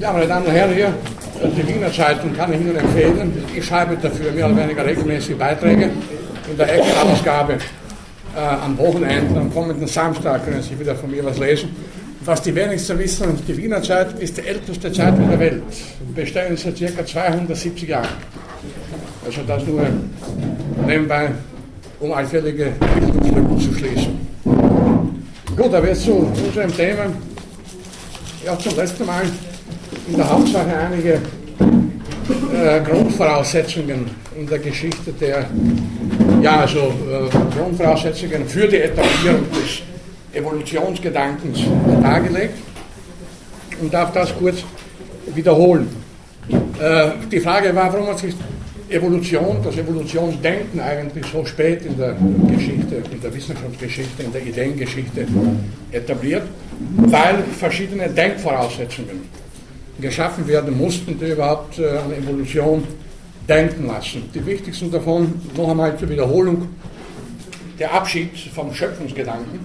Ja, meine Damen und Herren, hier, die Wiener Zeitung kann ich Ihnen empfehlen. Ich schreibe dafür mehr oder weniger regelmäßig Beiträge. In der Ecke-Ausgabe äh, am Wochenende, am kommenden Samstag können Sie wieder von mir was lesen. Was die wenigsten wissen, die Wiener Zeitung ist die älteste Zeitung der Welt. Bestehen seit ca. 270 Jahren. Also das nur nebenbei, um allfällige Bildungslücken zu schließen. Gut, aber jetzt zu unserem Thema. Ja, zum letzten Mal in der Hauptsache einige äh, Grundvoraussetzungen in der Geschichte der, ja, also äh, Grundvoraussetzungen für die Etablierung des Evolutionsgedankens dargelegt und darf das kurz wiederholen. Äh, die Frage war, warum hat sich Evolution, das Evolutionsdenken eigentlich so spät in der Geschichte, in der Wissenschaftsgeschichte, in der Ideengeschichte etabliert, weil verschiedene Denkvoraussetzungen geschaffen werden mussten, die überhaupt äh, an Evolution denken lassen. Die wichtigsten davon, noch einmal zur Wiederholung, der Abschied vom Schöpfungsgedanken,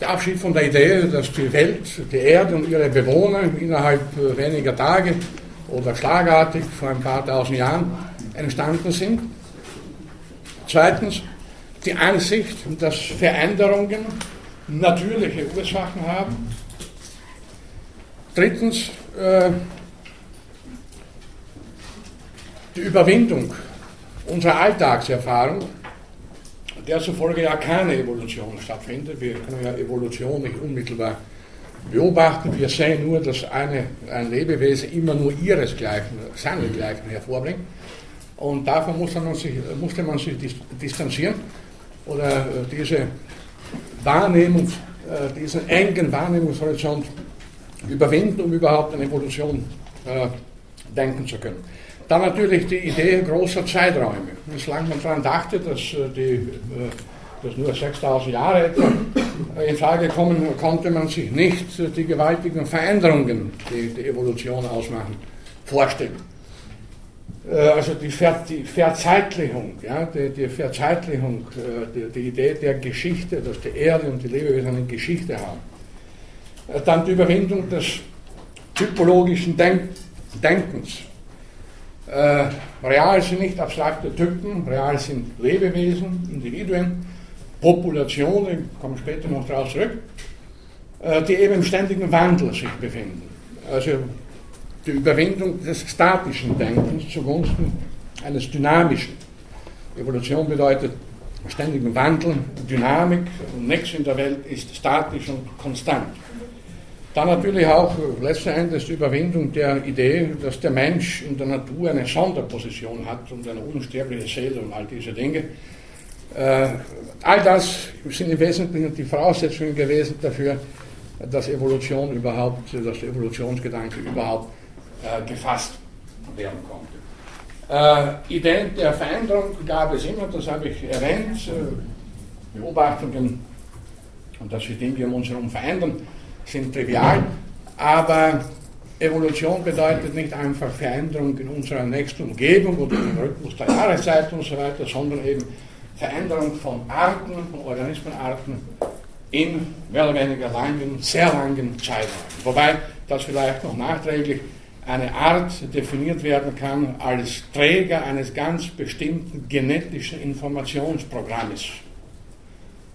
der Abschied von der Idee, dass die Welt, die Erde und ihre Bewohner innerhalb äh, weniger Tage oder schlagartig vor ein paar tausend Jahren entstanden sind. Zweitens, die Ansicht, dass Veränderungen natürliche Ursachen haben. Drittens, äh, die Überwindung unserer Alltagserfahrung, der zufolge ja keine Evolution stattfindet. Wir können ja Evolution nicht unmittelbar beobachten. Wir sehen nur, dass eine, ein Lebewesen immer nur ihresgleichen, seinesgleichen hervorbringt. Und davon musste man sich, musste man sich distanzieren oder äh, diese Wahrnehmung, äh, diesen engen Wahrnehmungshorizont überwinden, um überhaupt an Evolution äh, denken zu können. Dann natürlich die Idee großer Zeiträume. Solange man daran dachte, dass, die, dass nur 6000 Jahre etwa in Frage kommen, konnte man sich nicht die gewaltigen Veränderungen, die die Evolution ausmachen, vorstellen. Also die, Ver, die Verzeitlichung, ja, die, die Verzeitlichung, die, die, Idee der Geschichte, dass die Erde und die Lebewesen eine Geschichte haben. Dann die Überwindung des typologischen Denk Denkens. Äh, real sind nicht abstrakte Typen, real sind Lebewesen, Individuen. Populationen, ich komme später noch darauf zurück, äh, die eben im ständigen Wandel sich befinden. Also die Überwindung des statischen Denkens zugunsten eines dynamischen. Evolution bedeutet ständigen Wandel, Dynamik und nichts in der Welt ist statisch und konstant. Dann natürlich auch letzten Endes die Überwindung der Idee, dass der Mensch in der Natur eine Sonderposition hat und eine unsterbliche Seele und all diese Dinge. Äh, all das sind im Wesentlichen die Voraussetzungen gewesen dafür, dass Evolution überhaupt, dass der Evolutionsgedanke überhaupt äh, gefasst werden konnte. Äh, Ideen der Veränderung gab es immer, das habe ich erwähnt, äh, Beobachtungen und dass sich Dinge um uns herum verändern, sind trivial, aber Evolution bedeutet nicht einfach Veränderung in unserer nächsten Umgebung oder im Rhythmus der Jahreszeit und so weiter, sondern eben Veränderung von Arten, von Organismenarten in mehr oder weniger langen, sehr langen Zeiträumen. Wobei das vielleicht noch nachträglich eine Art definiert werden kann als Träger eines ganz bestimmten genetischen Informationsprogrammes.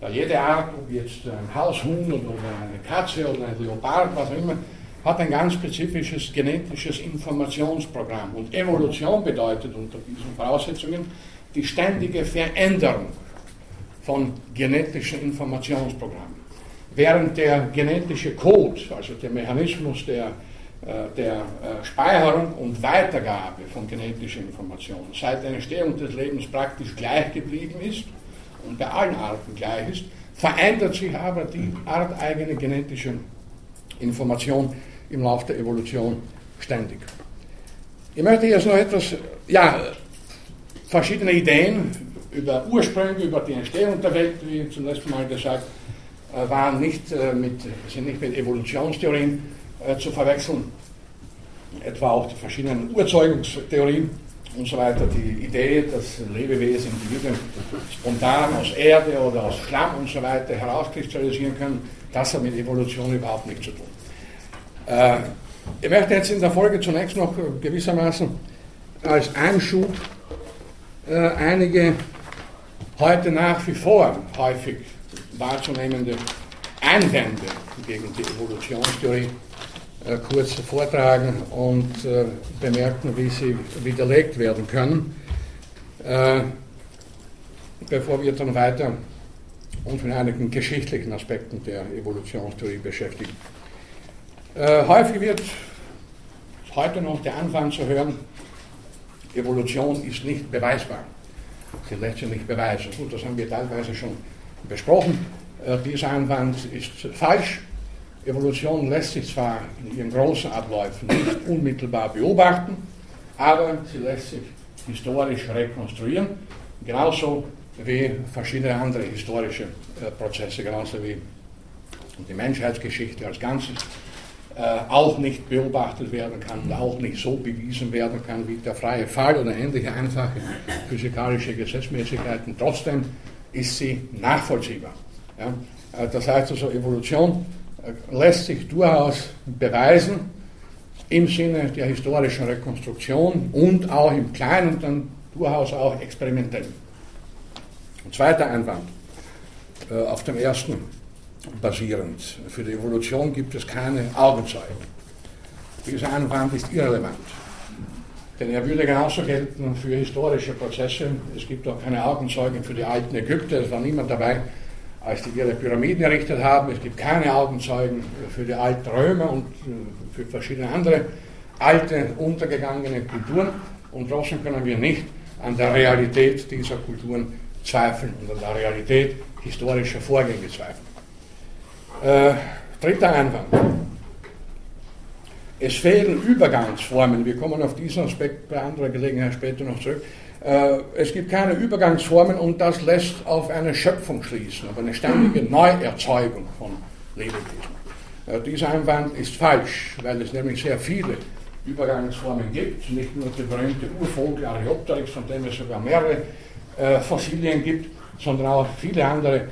Ja, jede Art, ob jetzt ein Haushuhn oder eine Katze oder ein Leopard, was auch immer, hat ein ganz spezifisches genetisches Informationsprogramm. Und Evolution bedeutet unter diesen Voraussetzungen, die ständige Veränderung von genetischen Informationsprogrammen. Während der genetische Code, also der Mechanismus der, äh, der äh, Speicherung und Weitergabe von genetischen Informationen seit der Entstehung des Lebens praktisch gleich geblieben ist und bei allen Arten gleich ist, verändert sich aber die arteigene genetische Information im Laufe der Evolution ständig. Ich möchte jetzt noch etwas, ja, verschiedene Ideen über Ursprünge, über die Entstehung der Welt, wie zum letzten Mal gesagt, äh, waren nicht äh, mit, sind nicht mit Evolutionstheorien äh, zu verwechseln, etwa auch die verschiedenen Urzeugungstheorien und so weiter. Die Idee, dass Lebewesen, Individuen spontan aus Erde oder aus Schlamm und so weiter herauskristallisieren können, das hat mit Evolution überhaupt nichts zu tun. Ich möchte jetzt in der Folge zunächst noch gewissermaßen als Einschub äh, einige heute nach wie vor häufig wahrzunehmende Einwände gegen die Evolutionstheorie äh, kurz vortragen und äh, bemerken, wie sie widerlegt werden können, äh, bevor wir dann weiter uns mit einigen geschichtlichen Aspekten der Evolutionstheorie beschäftigen. Äh, häufig wird heute noch der Anfang zu hören, Evolution ist nicht beweisbar. Sie lässt sich nicht beweisen. Gut, das haben wir teilweise schon besprochen. Äh, dieser Einwand ist falsch. Evolution lässt sich zwar in ihren großen Abläufen nicht unmittelbar beobachten, aber sie lässt sich historisch rekonstruieren, genauso wie verschiedene andere historische äh, Prozesse, genauso wie die Menschheitsgeschichte als Ganzes äh, auch nicht beobachtet werden kann und auch nicht so bewiesen werden kann wie der freie Fall oder ähnliche einfache physikalische Gesetzmäßigkeiten. Trotzdem ist sie nachvollziehbar. Ja? Äh, das heißt also, Evolution lässt sich durchaus beweisen im Sinne der historischen Rekonstruktion und auch im Kleinen dann durchaus auch experimentell. Ein zweiter Einwand auf dem ersten basierend. Für die Evolution gibt es keine Augenzeugen. Dieser Einwand ist irrelevant. Denn er würde genauso gelten für historische Prozesse. Es gibt auch keine Augenzeugen für die alten Ägypter. Es war niemand dabei, als die ihre Pyramiden errichtet haben. Es gibt keine Augenzeugen für die alten Römer und äh, für verschiedene andere alte, untergegangene Kulturen. Und trotzdem können wir nicht an der Realität dieser Kulturen zweifeln und an der Realität historischer Vorgänge zweifeln. Äh, dritter Einwand. Es fehlen Übergangsformen. Wir kommen auf diesen Aspekt bei anderer Gelegenheit später noch zurück. Äh, es gibt keine Übergangsformen und das lässt auf eine Schöpfung schließen, auf eine ständige Neuerzeugung von Lebewesen. Äh, dieser Einwand ist falsch, weil es nämlich sehr viele Übergangsformen gibt, nicht nur der berühmte Urvogel Areopteryx, von dem es sogar mehrere äh, Fossilien gibt, sondern auch viele andere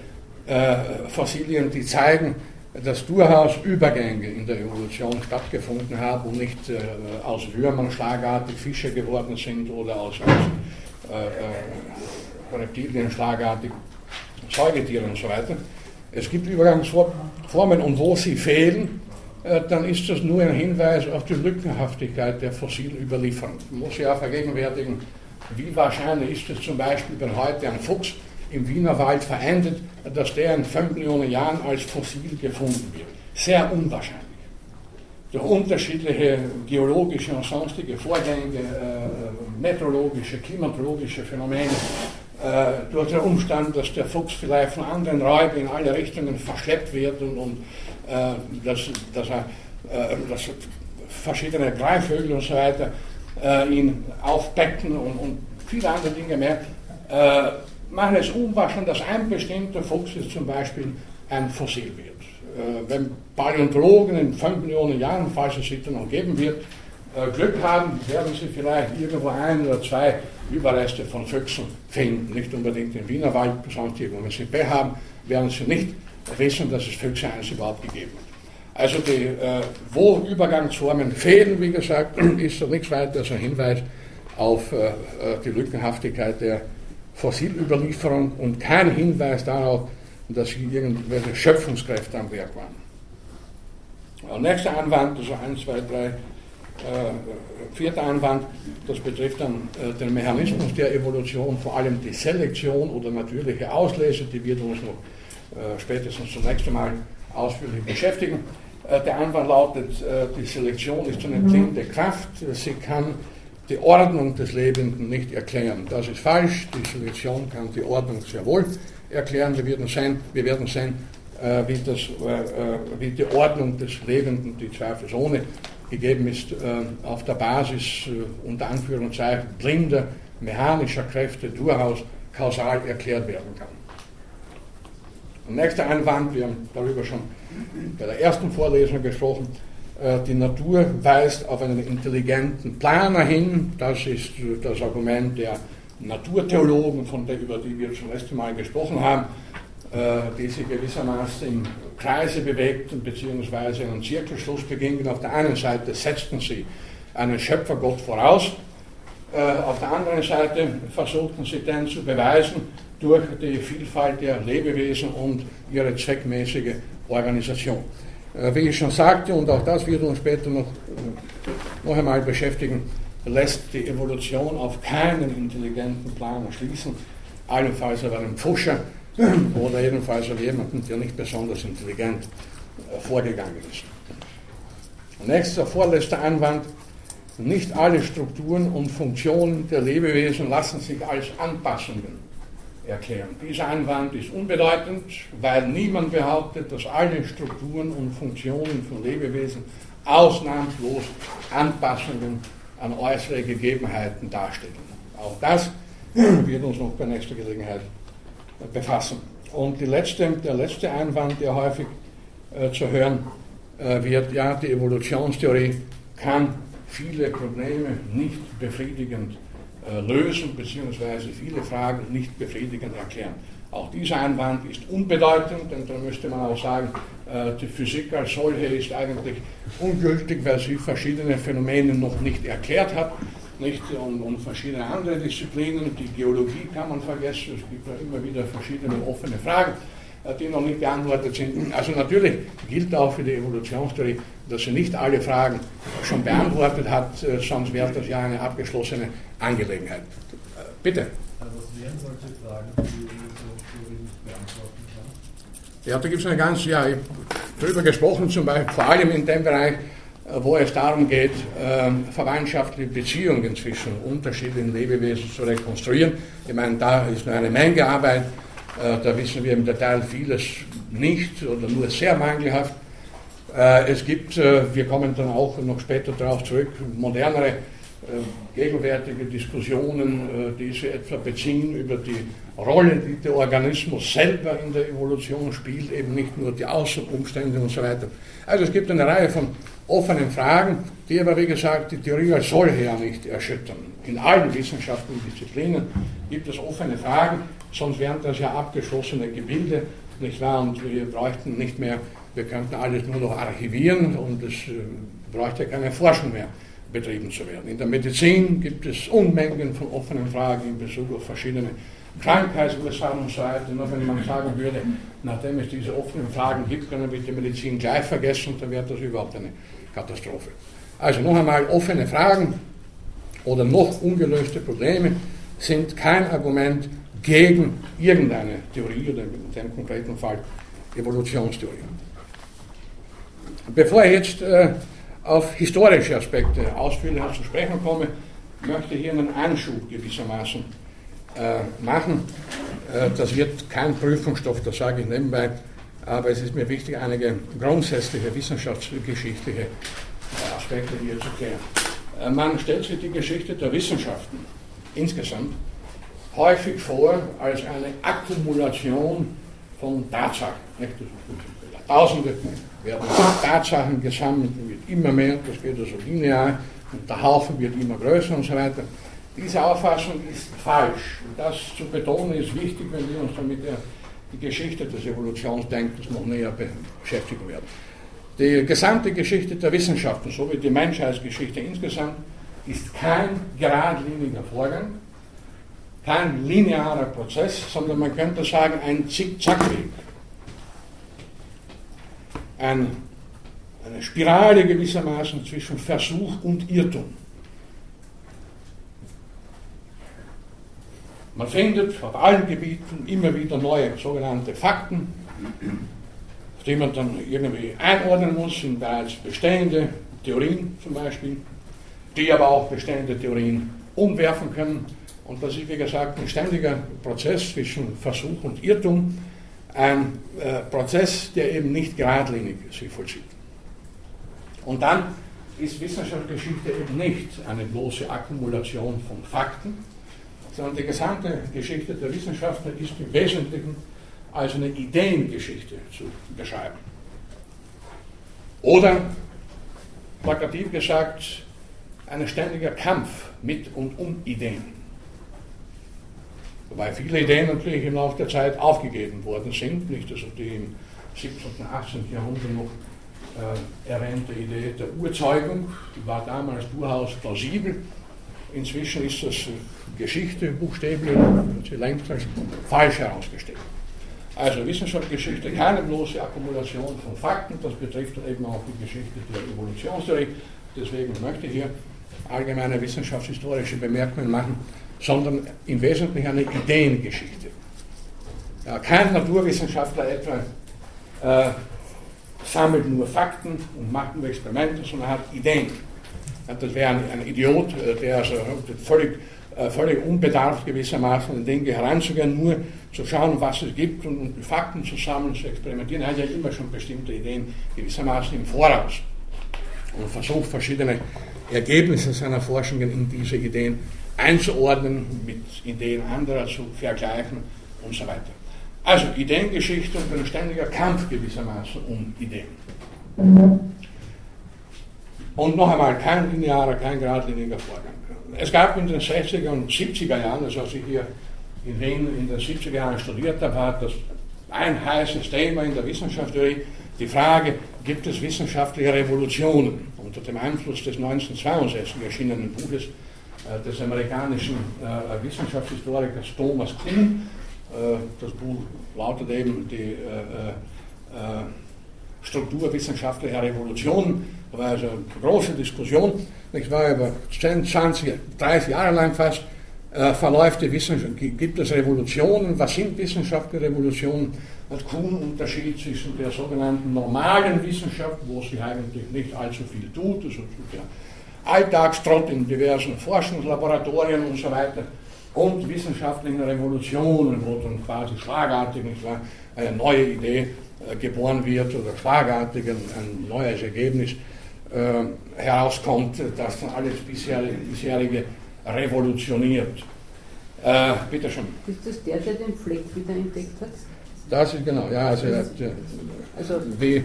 äh, Fossilien, die zeigen, dass durchaus Übergänge in der Evolution stattgefunden haben und nicht äh, aus Würmern schlagartig Fische geworden sind oder aus, aus äh, äh, Reptilien schlagartig Säugetiere und so weiter. Es gibt Übergangsformen und wo sie fehlen, äh, dann ist das nur ein Hinweis auf die Lückenhaftigkeit der Fossilüberlieferung. Man muss sich auch vergegenwärtigen, wie wahrscheinlich ist es zum Beispiel, wenn heute ein Fuchs im Wienerwald verendet, dass der in 5 Millionen Jahren als Fossil gefunden wird. Sehr unwahrscheinlich. Durch unterschiedliche geologische und sonstige Vorgänge, äh, meteorologische, klimatologische Phänomene, äh, durch den Umstand, dass der Fuchs vielleicht von anderen Räubern in alle Richtungen verschleppt wird und, und äh, dass, dass, er, äh, dass verschiedene Greifvögel und so weiter äh, ihn aufbecken und, und viele andere Dinge mehr äh, machen es unwahrscheinlich, dass ein bestimmter Fuchs jetzt zum Beispiel ein Fossil wird. Äh, wenn Paläontologen in 5 Millionen Jahren, falls es sich dann noch geben wird, äh, Glück haben, werden sie vielleicht irgendwo ein oder zwei Überreste von Füchsen finden. Nicht unbedingt im Wienerwald, sonst irgendwo. Wenn sie Pech haben, werden sie nicht wissen, dass es Füchse eines überhaupt gegeben hat. Also die, äh, wo Übergangsformen fehlen, wie gesagt, ist nichts weiter als ein Hinweis auf äh, äh die Lückenhaftigkeit der Fossilüberlieferung und kein Hinweis darauf, dass hier irgendwelche Schöpfungskräfte am Werk waren. Der nächste Einwand, also 1, 2, 3, äh, vierter Einwand, das betrifft dann äh, den Mechanismus der Evolution, vor allem die Selektion oder natürliche Auslese, die wird uns noch äh, spätestens zum nächsten Mal ausführlich beschäftigen. Äh, der Einwand lautet, äh, die Selektion ist eine blinde Kraft, sie kann die Ordnung des Lebenden nicht erklären. Das ist falsch. Die Selektion kann die Ordnung sehr wohl erklären. Wir werden sehen, wir werden sehen äh, wie, das, äh, äh wie die Ordnung des Lebenden, die zweifelsohne gegeben ist, äh, auf der Basis äh, unter Anführungszeichen blinder mechanischer Kräfte durchaus kausal erklärt werden kann. Und nächster Einwand, wir haben darüber schon bei der ersten Vorlesung gesprochen, die Natur weist auf einen intelligenten Planer hin. Das ist das Argument der Naturtheologen, von der, über die wir schon letzte Mal gesprochen haben, äh, die sich gewissermaßen im Kreise bewegten, beziehungsweise einen Zirkelschluss begingen. Auf der einen Seite setzten sie einen Schöpfergott voraus, äh, auf der anderen Seite versuchten sie dann zu beweisen, durch die Vielfalt der Lebewesen und ihre zweckmäßige Organisation. Äh, wie ich schon sagte, und auch das wird uns später noch, noch einmal beschäftigen, lässt die Evolution auf keinen intelligenten Plan schließen, allenfalls auf einen Pfuscher oder jedenfalls auf jemanden, der nicht besonders intelligent äh, vorgegangen ist. Nächster, vorletzter Einwand. Nicht alle Strukturen und Funktionen der Lebewesen lassen sich als Anpassungen erklären. Dieser Einwand ist unbedeutend, weil niemand behauptet, dass alle Strukturen und Funktionen von Lebewesen ausnahmslos Anpassungen an äußere Gegebenheiten darstellen. Auch das wird uns noch bei nächster Gelegenheit befassen. Und letzte, der letzte Einwand, der häufig äh, zu hören äh, wird, ja, die Evolutionstheorie kann viele Probleme nicht befriedigend lösen, beziehungsweise viele Fragen nicht befriedigend erklären. Auch dieser Einwand ist unbedeutend, denn da müsste man auch sagen, äh, die Physik als solche ist eigentlich ungültig, weil sie verschiedene Phänomene noch nicht erklärt hat. Nicht? Und, und verschiedene andere Disziplinen, die Geologie kann man vergessen, es gibt ja immer wieder verschiedene offene Fragen äh, die noch nicht beantwortet sind. Also natürlich gilt auch für die Evolutionstheorie, dass sie nicht alle Fragen schon beantwortet hat, sonst wäre das ja eine abgeschlossene Angelegenheit. Bitte. Also was wären solche Fragen, die die nicht beantworten kann? Ja, da gibt es eine ganz, ja, ich habe darüber gesprochen, zum Beispiel vor allem in dem Bereich, äh, wo es darum geht, äh, verwandtschaftliche Beziehungen zwischen unterschiedlichen Lebewesen zu rekonstruieren. Ich meine, da ist nur eine Menge Arbeit, äh, da wissen wir im Detail vieles nicht oder nur sehr mangelhaft. Äh, es gibt, äh, wir kommen dann auch noch später darauf zurück, modernere äh, gegenwärtige Diskussionen, äh, die sich etwa beziehen über die Rolle, die der Organismus selber in der Evolution spielt, eben nicht nur die Außenumstände und so weiter. Also es gibt eine Reihe von offenen Fragen, die aber wie gesagt die Theorie als solche ja nicht erschüttern. In allen wissenschaftlichen Disziplinen gibt es offene Fragen, sonst wären das ja abgeschlossene Gebilde, nicht wahr? Und wir bräuchten nicht mehr, wir könnten alles nur noch archivieren und es äh, bräuchte keine Forschung mehr betrieben zu werden. In der Medizin gibt es Unmengen von offenen Fragen in Bezug auf verschiedene Krankheitsursachen und so weiter. Nur wenn man sagen würde, nachdem es diese offenen Fragen gibt, können wir die Medizin gleich vergessen, dann wäre das überhaupt eine Katastrophe. Also noch einmal, offene Fragen oder noch ungelöste Probleme sind kein Argument gegen irgendeine Theorie oder in dem konkreten Fall Evolutionstheorie. Bevor ich jetzt äh, auf historische Aspekte ausführlicher zu sprechen komme, möchte ich hier einen Anschub gewissermaßen äh, machen. Äh, das wird kein Prüfungsstoff, das sage ich nebenbei, aber es ist mir wichtig, einige grundsätzliche wissenschaftsgeschichtliche äh, Aspekte hier zu klären. Äh, man stellt sich die Geschichte der Wissenschaften insgesamt häufig vor als eine Akkumulation von Tatsachen. Tausende werden Tatsachen gesammelt, wird immer mehr, das geht also linear, und der Haufen wird immer größer und so weiter. Diese Auffassung ist falsch. Und das zu betonen ist wichtig, wenn wir uns dann mit der die Geschichte des Evolutionsdenkens noch näher beschäftigen werden. Die gesamte Geschichte der Wissenschaften, so wie die Menschheitsgeschichte insgesamt, ist kein geradliniger Vorgang, kein linearer Prozess, sondern man könnte sagen ein Zickzackweg ein, eine Spirale gewissermaßen zwischen Versuch und Irrtum. Man findet auf allen Gebieten immer wieder neue sogenannte Fakten, die man dann irgendwie einordnen muss in bereits bestehende Theorien zum Beispiel, die aber auch bestehende Theorien umwerfen können. Und das ist, wie gesagt, ein ständiger Prozess zwischen Versuch und Irrtum ein äh, Prozess, der eben nicht geradlinig sich vollzieht. Und dann ist Wissenschaftsgeschichte eben nicht eine bloße Akkumulation von Fakten, sondern die gesamte Geschichte der Wissenschaftler ist im Wesentlichen als eine Ideengeschichte zu beschreiben. Oder, plakativ gesagt, ein ständiger Kampf mit und um Ideen. Wobei viele Ideen natürlich im Laufe der Zeit aufgegeben worden sind, nicht also die im 17. und 18. Jahrhundert noch äh, erwähnte Idee der Urzeugung, die war damals durchaus plausibel. Inzwischen ist das äh, Geschichte buchstäblich längst als falsch herausgestellt. Also Wissenschaftsgeschichte, keine bloße Akkumulation von Fakten, das betrifft eben auch die Geschichte der Evolutionstheorie. Deswegen möchte ich hier allgemeine wissenschaftshistorische Bemerkungen machen, sondern im Wesentlichen eine Ideengeschichte. Ja, kein Naturwissenschaftler etwa äh, sammelt nur Fakten und macht nur Experimente, sondern hat Ideen. Ja, das wäre ein, ein, Idiot, äh, der also völlig, äh, völlig unbedarft gewissermaßen an Dinge heranzugehen, nur zu schauen, was es gibt und, und Fakten zu sammeln, zu experimentieren. Er hat ja immer schon bestimmte Ideen gewissermaßen im Voraus und versucht verschiedene Ergebnisse seiner Forschungen in diese Ideen einzuordnen, mit Ideen anderer zu vergleichen und so weiter. Also Ideengeschichte und ein ständiger Kampf gewissermaßen um Ideen. Und noch einmal kein linearer, kein geradliniger Vorgang. Es gab in den 60er und 70er Jahren, also als ich hier in Wien in den 70er Jahren studiert habe, war das ein heißes Thema in der Wissenschaftstheorie, die Frage, gibt es wissenschaftliche Revolutionen? Unter dem Einfluss des 1962 erschienenen Buches des amerikanischen äh, Wissenschaftshistorikers Thomas Kuhn. Äh, das Buch lautet eben die äh, äh, Struktur wissenschaftlicher Revolution. Da war also eine große Diskussion. Ich war über 10, 20, 30 Jahre lang fast äh, verläuft die Wissenschaft, gibt es Revolutionen, was sind wissenschaftliche Revolutionen? Hat Kuhn Unterschied zwischen der sogenannten normalen Wissenschaft, wo sie eigentlich nicht allzu viel tut, also der Alltagstrott in diversen Forschungslaboratorien und so weiter, und wissenschaftlichen Revolutionen, wo dann quasi schlagartig eine neue Idee äh, geboren wird oder schlagartig ein, neues Ergebnis äh, herauskommt, das dann alles bisherige, bisherige revolutioniert. Äh, bitte schon. Ist das der, der den Fleck wieder entdeckt hat? Das ist genau, ja, also, also wie,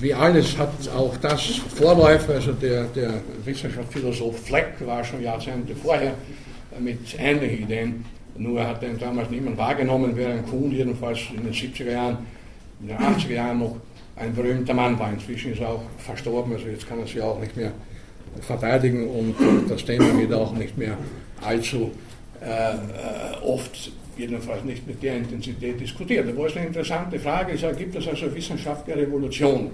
wie alles hat auch das Vorläufer, also der, der Wissenschaftsphilosoph Fleck war schon Jahrzehnte vorher mit ähnlichen Ideen, nur hat den damals niemand wahrgenommen, während Kuhn jedenfalls in den 70er Jahren, in den 80er Jahren noch ein berühmter Mann war. Inzwischen ist er auch verstorben, also jetzt kann er sich auch nicht mehr verteidigen und das Thema wird auch nicht mehr allzu äh, äh, oft, jedenfalls nicht mit der Intensität diskutiert. Da ist eine interessante Frage, ist, gibt es also Wissenschaft der Revolution?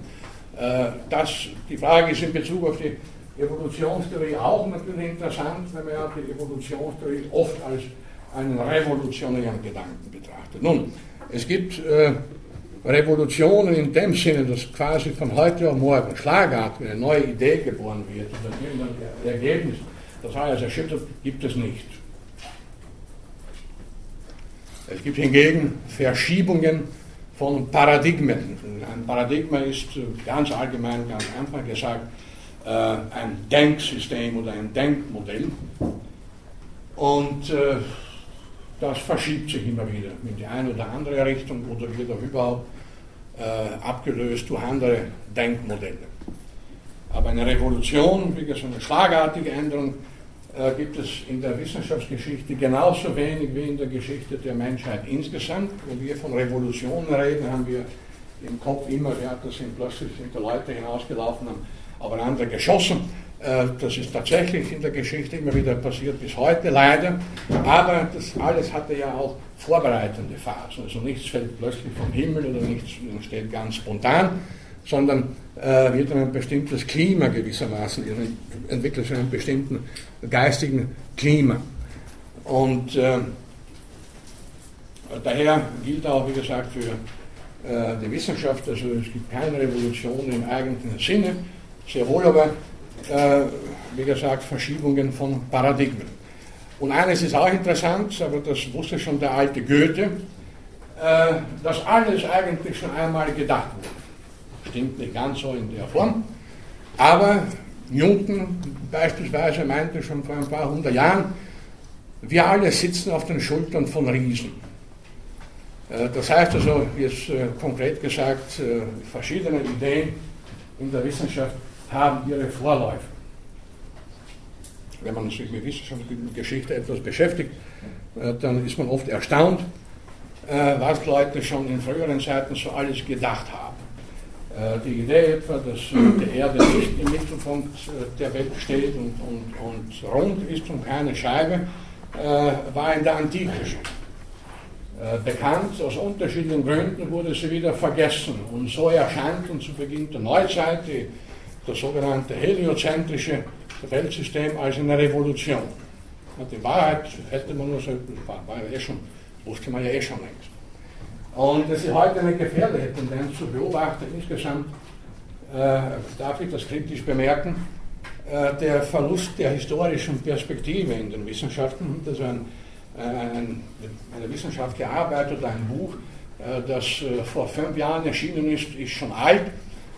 Äh, das, die Frage ist in Bezug auf die Evolutionstheorie auch natürlich interessant, wenn man ja die Evolutionstheorie oft als einen revolutionären Gedanken betrachtet. Nun, es gibt äh, Revolutionen in dem Sinne, dass quasi von heute auf morgen schlagartig eine neue Idee geboren wird oder irgendein Ergebnis, das alles erschüttert, gibt es nicht. Es gibt hingegen Verschiebungen von Paradigmen. Ein Paradigma ist ganz allgemein, ganz einfach gesagt, äh, ein Denksystem oder ein Denkmodell. Und äh, das verschiebt sich immer wieder in die eine oder andere Richtung oder wird auch überhaupt äh, abgelöst durch andere Denkmodelle. Aber eine Revolution, wie gesagt, eine schlagartige Änderung, äh, gibt es in der Wissenschaftsgeschichte genauso wenig wie in der Geschichte der Menschheit insgesamt. Wenn wir von Revolutionen reden, haben wir im Kopf immer, ja, das sind plötzlich sind da Leute hinausgelaufen, haben aber andere geschossen. Äh, das ist tatsächlich in der Geschichte immer wieder passiert, bis heute leider. Aber das alles hatte ja auch vorbereitende Phasen. Also nichts fällt plötzlich vom Himmel oder nichts entsteht ganz spontan, sondern äh, wird ein bestimmtes Klima gewissermaßen, entwickelt sich einen bestimmten geistigen Klima. Und äh, daher gilt auch, wie gesagt, für äh, die Wissenschaft, also es gibt keine Revolution im eigentlichen Sinne, sehr wohl aber äh, wie gesagt, Verschiebungen von Paradigmen. Und eines ist auch interessant, aber das wusste schon der alte Goethe, äh, dass alles eigentlich schon einmal gedacht wurde. Stimmt nicht ganz so in der Form, aber Newton beispielsweise meinte schon vor ein paar hundert Jahren, wir alle sitzen auf den Schultern von Riesen. Äh, das heißt also, jetzt konkret gesagt, verschiedene Ideen in der Wissenschaft haben ihre Vorläufer. Wenn man sich mit wissenschaftlicher Geschichte etwas beschäftigt, äh, dann ist man oft erstaunt, äh, was Leute schon in früheren Zeiten so alles gedacht haben. Äh, die Idee etwa, dass äh, die Erde nicht im Mittelpunkt äh, der Welt steht und, und, und rund ist und keine Scheibe, war in der Antike schon. Bekannt, aus unterschiedlichen Gründen wurde sie wieder vergessen. Und so erscheint uns zu Beginn der Neuzeit die, das sogenannte heliozentrische Weltsystem als eine Revolution. Die Wahrheit hätte man nur so, war, war ja eh schon, wusste man ja eh schon längst. Und es ist heute eine gefährliche Tendenz zu beobachten. Insgesamt äh, darf ich das kritisch bemerken. Äh, der Verlust der historischen Perspektive in den Wissenschaften, ist ein, ein, eine wissenschaftliche Arbeit oder ein Buch, äh, das äh, vor fünf Jahren erschienen ist, ist schon alt.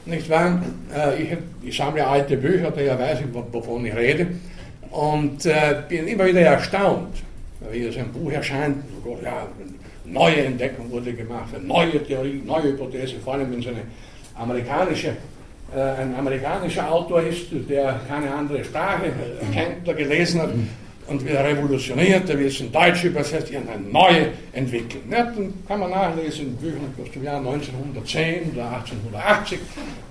Nicht wahr? Äh, ich, ich, sammle alte Bücher, daher weiß ich, wovon ich rede. Und äh, bin immer wieder erstaunt, wie so ein Buch erscheint. Ja, neue Entdeckung wurde gemacht, eine neue Theorie, neue Hypothese, vor allem wenn es eine amerikanische, äh, ein amerikanischer Autor ist, der keine andere Sprache kennt oder gelesen hat und wieder revolutioniert, der wird es in Deutsch übersetzt, eine neue Entwicklung. Ja, dann kann man nachlesen in Büchern aus dem Jahr 1910 oder 1880,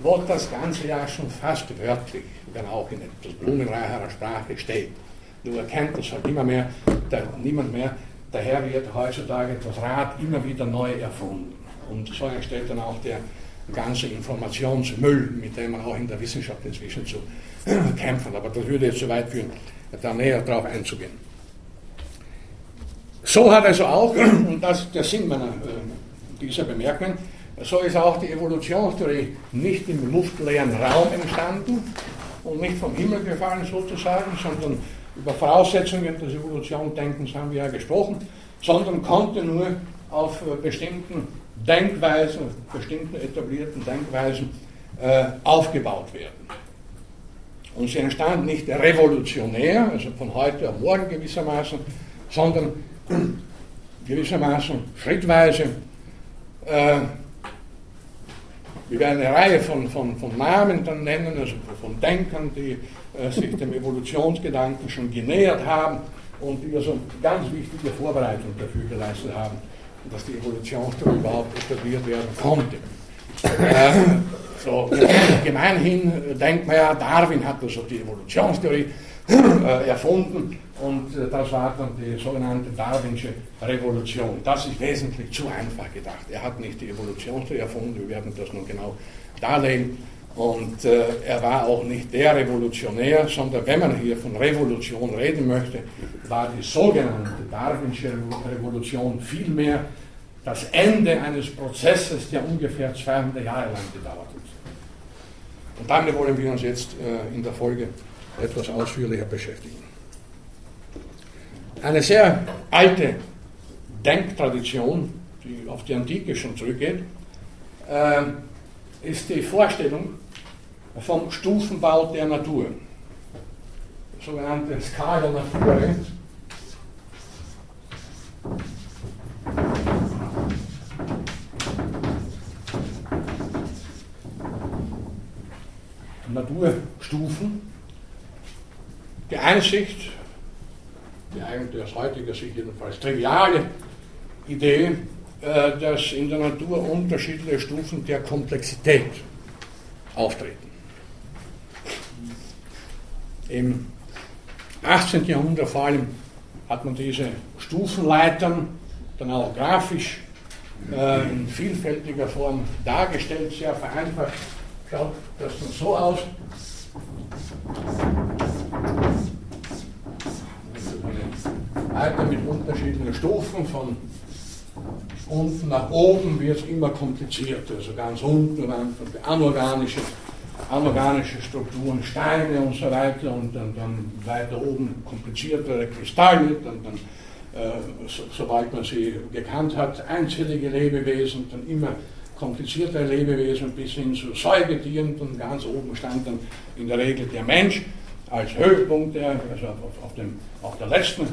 wo das ganze Jahr schon fast wörtlich, wenn auch in etwas blumenreicherer Sprache steht. Nur erkennt das halt immer mehr, der, niemand mehr, Daher wird heutzutage das Rad immer wieder neu erfunden. Und so entsteht dann auch der ganze Informationsmüll, mit dem man auch in der Wissenschaft inzwischen zu kämpfen. Aber das würde jetzt zu weit führen, da näher drauf einzugehen. So hat also auch, und das ist der Sinn meiner, äh, dieser Bemerkung, so ist auch die Evolutionstheorie nicht im luftleeren Raum entstanden und nicht vom Himmel gefallen sozusagen, sondern über Voraussetzungen des Evolutionsdenkens haben wir ja gesprochen, sondern konnte nur auf äh, bestimmten Denkweisen, auf bestimmten etablierten Denkweisen äh, aufgebaut werden. Und sie entstand nicht revolutionär, also von heute auf morgen gewissermaßen, sondern gewissermaßen schrittweise. Äh, wir werden eine Reihe von, von, von Namen dann nennen, also von Denkern, die äh, sich dem Evolutionsgedanken schon genähert haben und die also ganz wichtige Vorbereitung dafür geleistet haben, dass die Evolutionstheorie überhaupt etabliert werden konnte. Äh, so, gemeinhin denkt man ja, Darwin hat also die Evolutionstheorie äh, erfunden und äh, das war dann die sogenannte Darwinsche Revolution. Das ist wesentlich zu einfach gedacht. Er hat nicht die Evolutionstheorie erfunden, wir werden das nun genau darlegen. Und äh, er war auch nicht der Revolutionär, sondern wenn man hier von Revolution reden möchte, war die sogenannte Darwinsche Revolution vielmehr das Ende eines Prozesses, der ungefähr 200 Jahre lang gedauert hat. Und damit wollen wir uns jetzt äh, in der Folge etwas ausführlicher beschäftigen. Eine sehr alte Denktradition, die auf die Antike schon zurückgeht, äh, ist die Vorstellung, vom Stufenbau der Natur, sogenannte Skala Natura. Naturstufen. Die Einsicht, die eigentlich aus heutiger Sicht jedenfalls triviale Idee, äh, dass in der Natur unterschiedliche Stufen der Komplexität auftreten. Im 18. Jahrhundert vor allem hat man diese Stufenleitern dann auch grafisch äh, in vielfältiger Form dargestellt, sehr vereinfacht. Schaut das dann so aus. Leiter mit unterschiedlichen Stufen von unten nach oben wird es immer komplizierter. Also ganz unten waren anorganische anorganische Strukturen, Steine und so weiter und dann, dann weiter oben kompliziertere Kristalle, dann, dann äh, so, sobald man sie gekannt hat, einzellige Lebewesen, dann immer kompliziertere Lebewesen bis hin zu Säugetieren und ganz oben stand dann in der Regel der Mensch als Höhepunkt, der, also auf, auf, dem, auf der letzten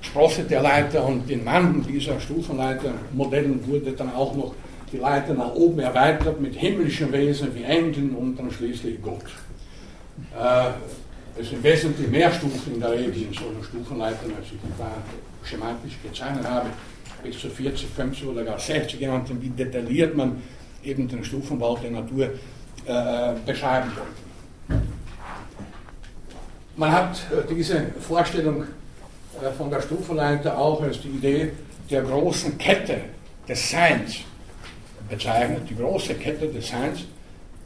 Sprosse der Leiter und in manchen dieser Stufenleitermodellen wurde dann auch noch die Leiter nach oben erweitert mit himmlischen Wesen wie Engeln und dann schließlich Gott. Äh, es sind wesentlich mehr Stufen in der Regel in solchen Stufenleitern, als ich da schematisch gezeichnet habe, bis zu 40, 50 oder gar 60 genannt. Wie detailliert man eben den Stufenbau der Natur äh, beschreiben wollten. Man hat äh, diese Vorstellung von der Stufenleiter auch als die Idee der großen Kette des Seins bezeichnet, die große Kette des Seins,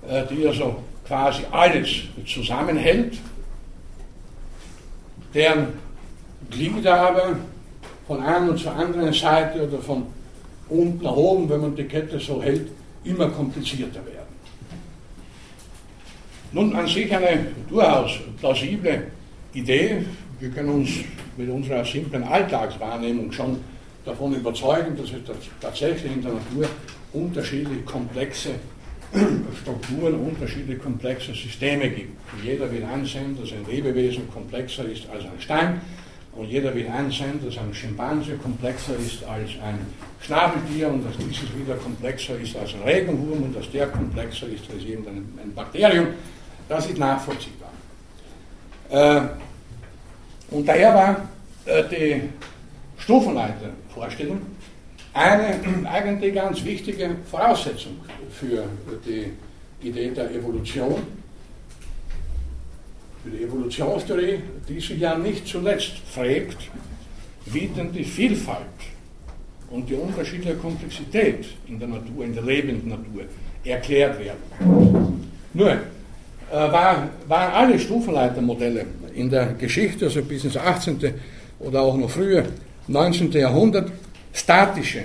äh, die also quasi alles zusammenhält, deren Glieder aber von einer und zur anderen Seite oder von unten nach oben, wenn man die Kette so hält, immer komplizierter werden. Nun an sich eine durchaus plausible Idee. Wir können uns mit unserer simplen Alltagswahrnehmung schon davon überzeugen, dass es tatsächlich in der Natur unterschiedlich komplexe Strukturen, unterschiedlich komplexe Systeme gibt. Jeder will ansehen, dass ein Lebewesen komplexer ist als ein Stein und jeder will einsehen, dass ein Schimpanse komplexer ist als ein Schnabeltier und dass dieses wieder komplexer ist als ein Regenwurm und dass der komplexer ist als irgendein ein Bakterium. Das ist nachvollziehbar. Äh, und daher war äh, die Stufenleitervorstellung eine eigentlich ganz wichtige Voraussetzung für die Idee der Evolution, für die Evolutionstheorie, die sich ja nicht zuletzt fragt, wie denn die Vielfalt und die unterschiedliche Komplexität in der Natur, in der lebenden Natur erklärt werden. Nur, äh, war, waren alle Stufenleitermodelle in der Geschichte, also bis ins 18. oder auch noch früher, 19. Jahrhundert, statische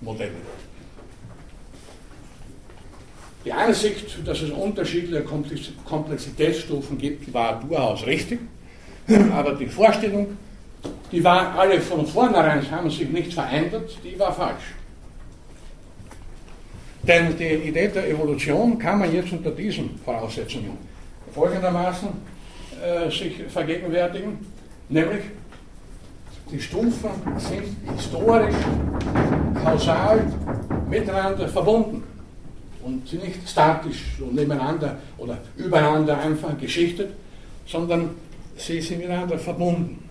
Modelle. Die Ansicht, dass es unterschiedliche Komplexitätsstufen gibt, war durchaus richtig, aber die Vorstellung, die waren alle von vornherein, haben sich nicht verändert, die war falsch. Denn die Idee der Evolution kann man jetzt unter diesen Voraussetzungen folgendermaßen äh, sich vergegenwärtigen, nämlich die Stufen sind historisch, kausal miteinander verbunden und sind nicht statisch so nebeneinander oder übereinander einfach geschichtet, sondern sie sind miteinander verbunden.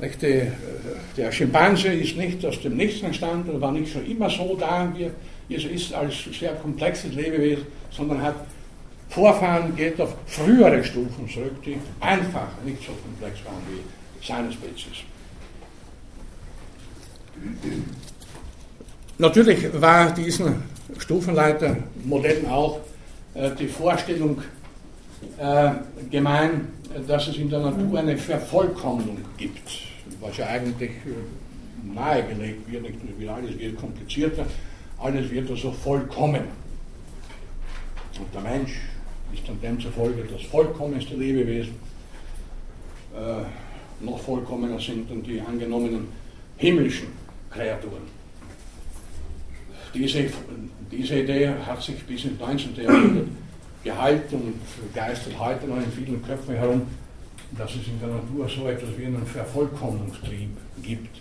Äh, der Schimpanse ist nicht aus dem Nichts entstanden und war nicht schon immer so da, wie es ist als sehr komplexes Lebewesen, sondern hat Vorfahren, geht auf frühere Stufen zurück, die einfach nicht so komplex waren wie seine Spezies. Natürlich war diesen Stufenleitermodellen auch äh, die Vorstellung äh, gemein, dass es in der Natur eine Vervollkommnung gibt, was ja eigentlich äh, nahegelegt wird, nicht nur alles wird komplizierter, alles wird also vollkommen. Und der Mensch ist dann demzufolge das vollkommenste Lebewesen. Äh, noch vollkommener sind dann die angenommenen himmlischen Kreaturen. Diese, diese Idee hat sich bis ins 19. Jahrhundert gehalten und geistert heute noch in vielen Köpfen herum, dass es in der Natur so etwas wie einen Vervollkommnungstrieb gibt.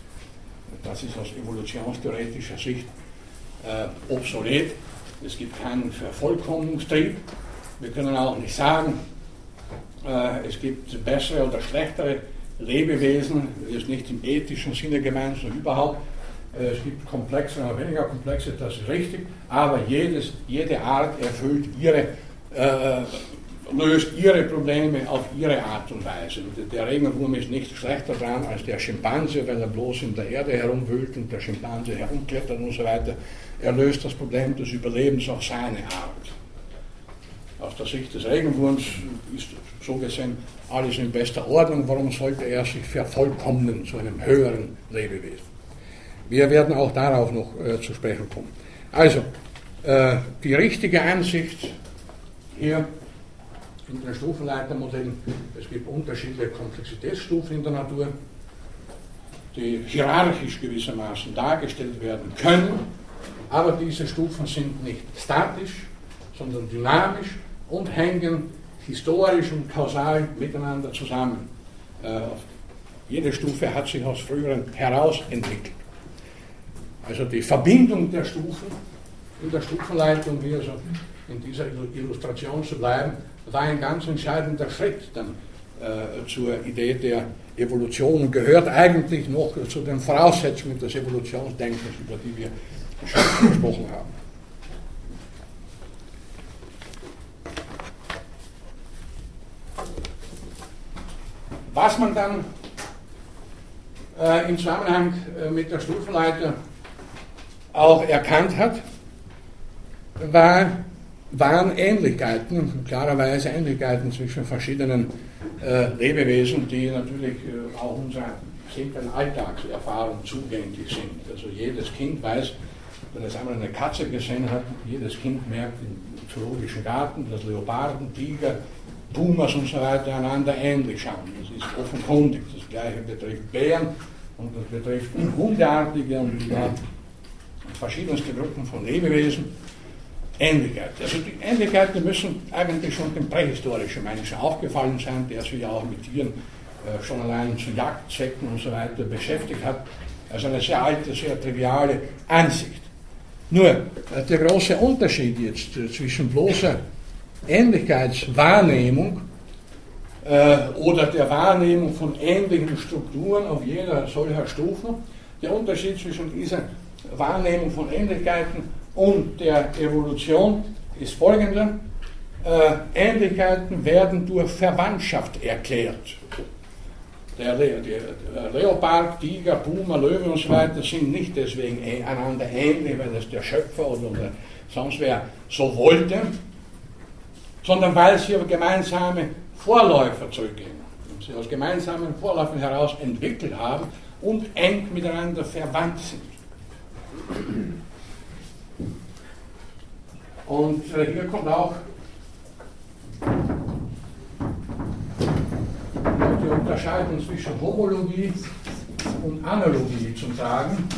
Das ist aus evolutionstheoretischer Sicht äh, obsolet. Es gibt keinen Vervollkommnungstrieb. Wir können auch nicht sagen, äh, es gibt bessere oder schlechtere Lebewesen, ist nicht im ethischen Sinne gemeint, sondern überhaupt. Äh, es gibt komplexe und weniger komplexe, das ist richtig, aber jedes, jede Art erfüllt ihre, äh, löst ihre Probleme auf ihre Art und Weise. Der Regenwurm ist nicht schlechter dran als der Schimpanse, weil er bloß in der Erde herumwühlt und der Schimpanse herumklettert und so weiter. Er löst das Problem des Überlebens auf seine Art. Aus der Sicht des Regenwurms ist so gesehen alles in bester Ordnung. Warum sollte er sich vervollkommnen zu einem höheren Lebewesen? Wir werden auch darauf noch äh, zu sprechen kommen. Also, äh, die richtige Ansicht hier in den Stufenleitermodellen, es gibt unterschiedliche Komplexitätsstufen in der Natur, die hierarchisch gewissermaßen dargestellt werden können, aber diese Stufen sind nicht statisch, sondern dynamisch und hängen historisch und kausal miteinander zusammen. Äh, jede Stufe hat sich aus früheren heraus entwickelt. Also die Verbindung der Stufen in der Stufenleitung, wie also in dieser Illustration zu bleiben, war ein ganz entscheidender Schritt dann äh, zur Idee der Evolution und gehört eigentlich noch zu den Voraussetzungen des Evolutionsdenkens, über die wir schon gesprochen haben. Was man dann äh, im Zusammenhang äh, mit der Stufenleiter auch erkannt hat, war, waren Ähnlichkeiten, klarerweise Ähnlichkeiten zwischen verschiedenen äh, Lebewesen, die natürlich äh, auch unserer simplen Alltagserfahrung zugänglich sind. Also jedes Kind weiß, wenn es einmal eine Katze gesehen hat, jedes Kind merkt im zoologischen Garten, dass Leoparden, Tiger, Pumas und so weiter einander ähnlich schauen. Das ist offenkundig. Das gleiche betrifft Bären und das betrifft Hundeartige und ja, verschiedenste Gruppen von Lebewesen. Ähnlichkeit. Also die Ähnlichkeiten müssen eigentlich schon dem prähistorischen Menschen aufgefallen sein, der sich ja auch mit Tieren äh, schon allein zu Jagdzwecken und so weiter beschäftigt hat. Also eine sehr alte, sehr triviale Ansicht. Nur, äh, der große Unterschied jetzt äh, zwischen bloßer Ähnlichkeitswahrnehmung äh, oder der Wahrnehmung von ähnlichen Strukturen auf jeder solcher Stufe, der Unterschied zwischen dieser Wahrnehmung von Ähnlichkeiten und der Evolution ist folgender. Äh, Ähnlichkeiten werden durch Verwandtschaft erklärt. Der, Le der Leopard, Tiger, Puma, Löwe und so weiter sind nicht deswegen einander ähnlich, weil das der Schöpfer oder, oder sonst wer so wollte, sondern weil sie auf gemeinsame Vorläufer zurückgehen. Sie aus gemeinsamen Vorläufern heraus entwickelt haben und eng miteinander verwandt sind. Und äh, hier kommt auch die Unterscheidung zwischen Homologie und Analogie zum Tragen.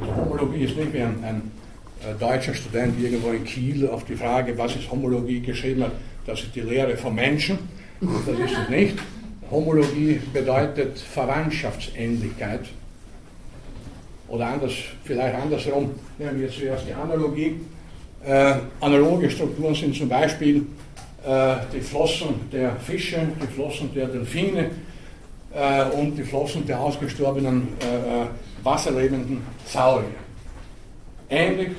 Also Homologie ist nicht wie ein, ein äh, deutscher Student irgendwo in Kiel auf die Frage, was ist Homologie, geschrieben hat, das ist die Lehre vom Menschen. Das ist es nicht. Homologie bedeutet Verwandtschaftsähnlichkeit. Oder anders, vielleicht andersrum, nehmen wir zuerst die Analogie. Äh, analoge Strukturen sind zum Beispiel äh, die Flossen der Fische, die Flossen der Delfine äh, und die Flossen der ausgestorbenen äh, äh, wasserlebenden Saurier. Ähnlich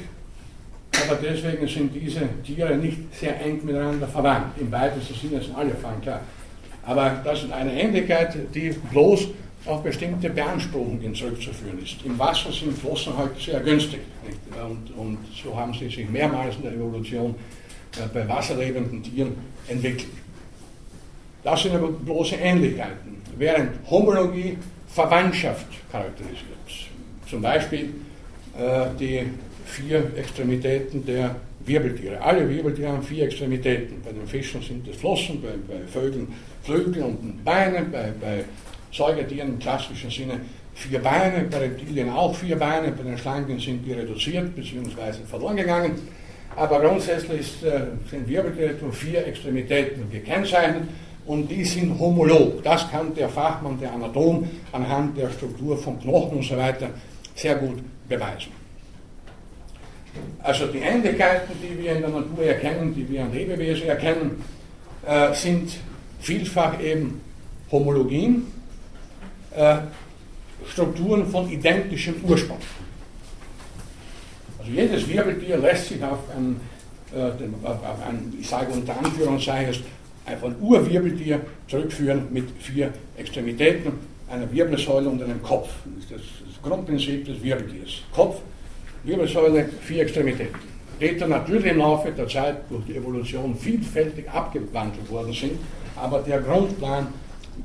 aber deswegen sind diese Tiere nicht sehr eng miteinander verwandt. Im weitesten Sinne sind alle fein klar. Aber das ist eine Ähnlichkeit, die bloß auf bestimmte Beanspruchungen zurückzuführen ist. Im Wasser sind Flossen halt sehr günstig. Und, und, so haben sie sich mehrmals in der Evolution äh, bei wasserlebenden Tieren entwickelt. Das sind aber bloße Ähnlichkeiten, während Homologie Verwandtschaft charakterisiert. Zum Beispiel die vier Extremitäten der Wirbeltiere. Alle Wirbeltiere haben vier Extremitäten. Bei den Fischen sind es Flossen, bei, bei Vögeln Flügel und Beine, bei, bei Säugetieren im klassischen Sinne vier Beine, bei Reptilien auch vier Beine, bei den Schlangen sind die reduziert bzw. verloren gegangen. Aber grundsätzlich ist, äh, sind Wirbeltiere durch vier Extremitäten gekennzeichnet und die sind homolog. Das kann der Fachmann, der Anatom anhand der Struktur von Knochen und so sehr gut beweisen. Also die Ähnlichkeiten, die wir in der Natur erkennen, die wir an Lebewesen erkennen, äh, sind vielfach eben Homologien, äh, Strukturen von identischem Ursprung. Also jedes Wirbeltier lässt sich auf ein, äh, auf ein ich sage unter Anführungszeichen, auf ein Urwirbeltier zurückführen mit vier Extremitäten, einer Wirbelsäule und einem Kopf. Das ist das Grundprinzip des Wirbeltiers. Kopf, Wirbelsäule, vier Extremitäten. Dann natürlich im Laufe der Zeit durch die Evolution vielfältig abgewandelt worden sind, aber der Grundplan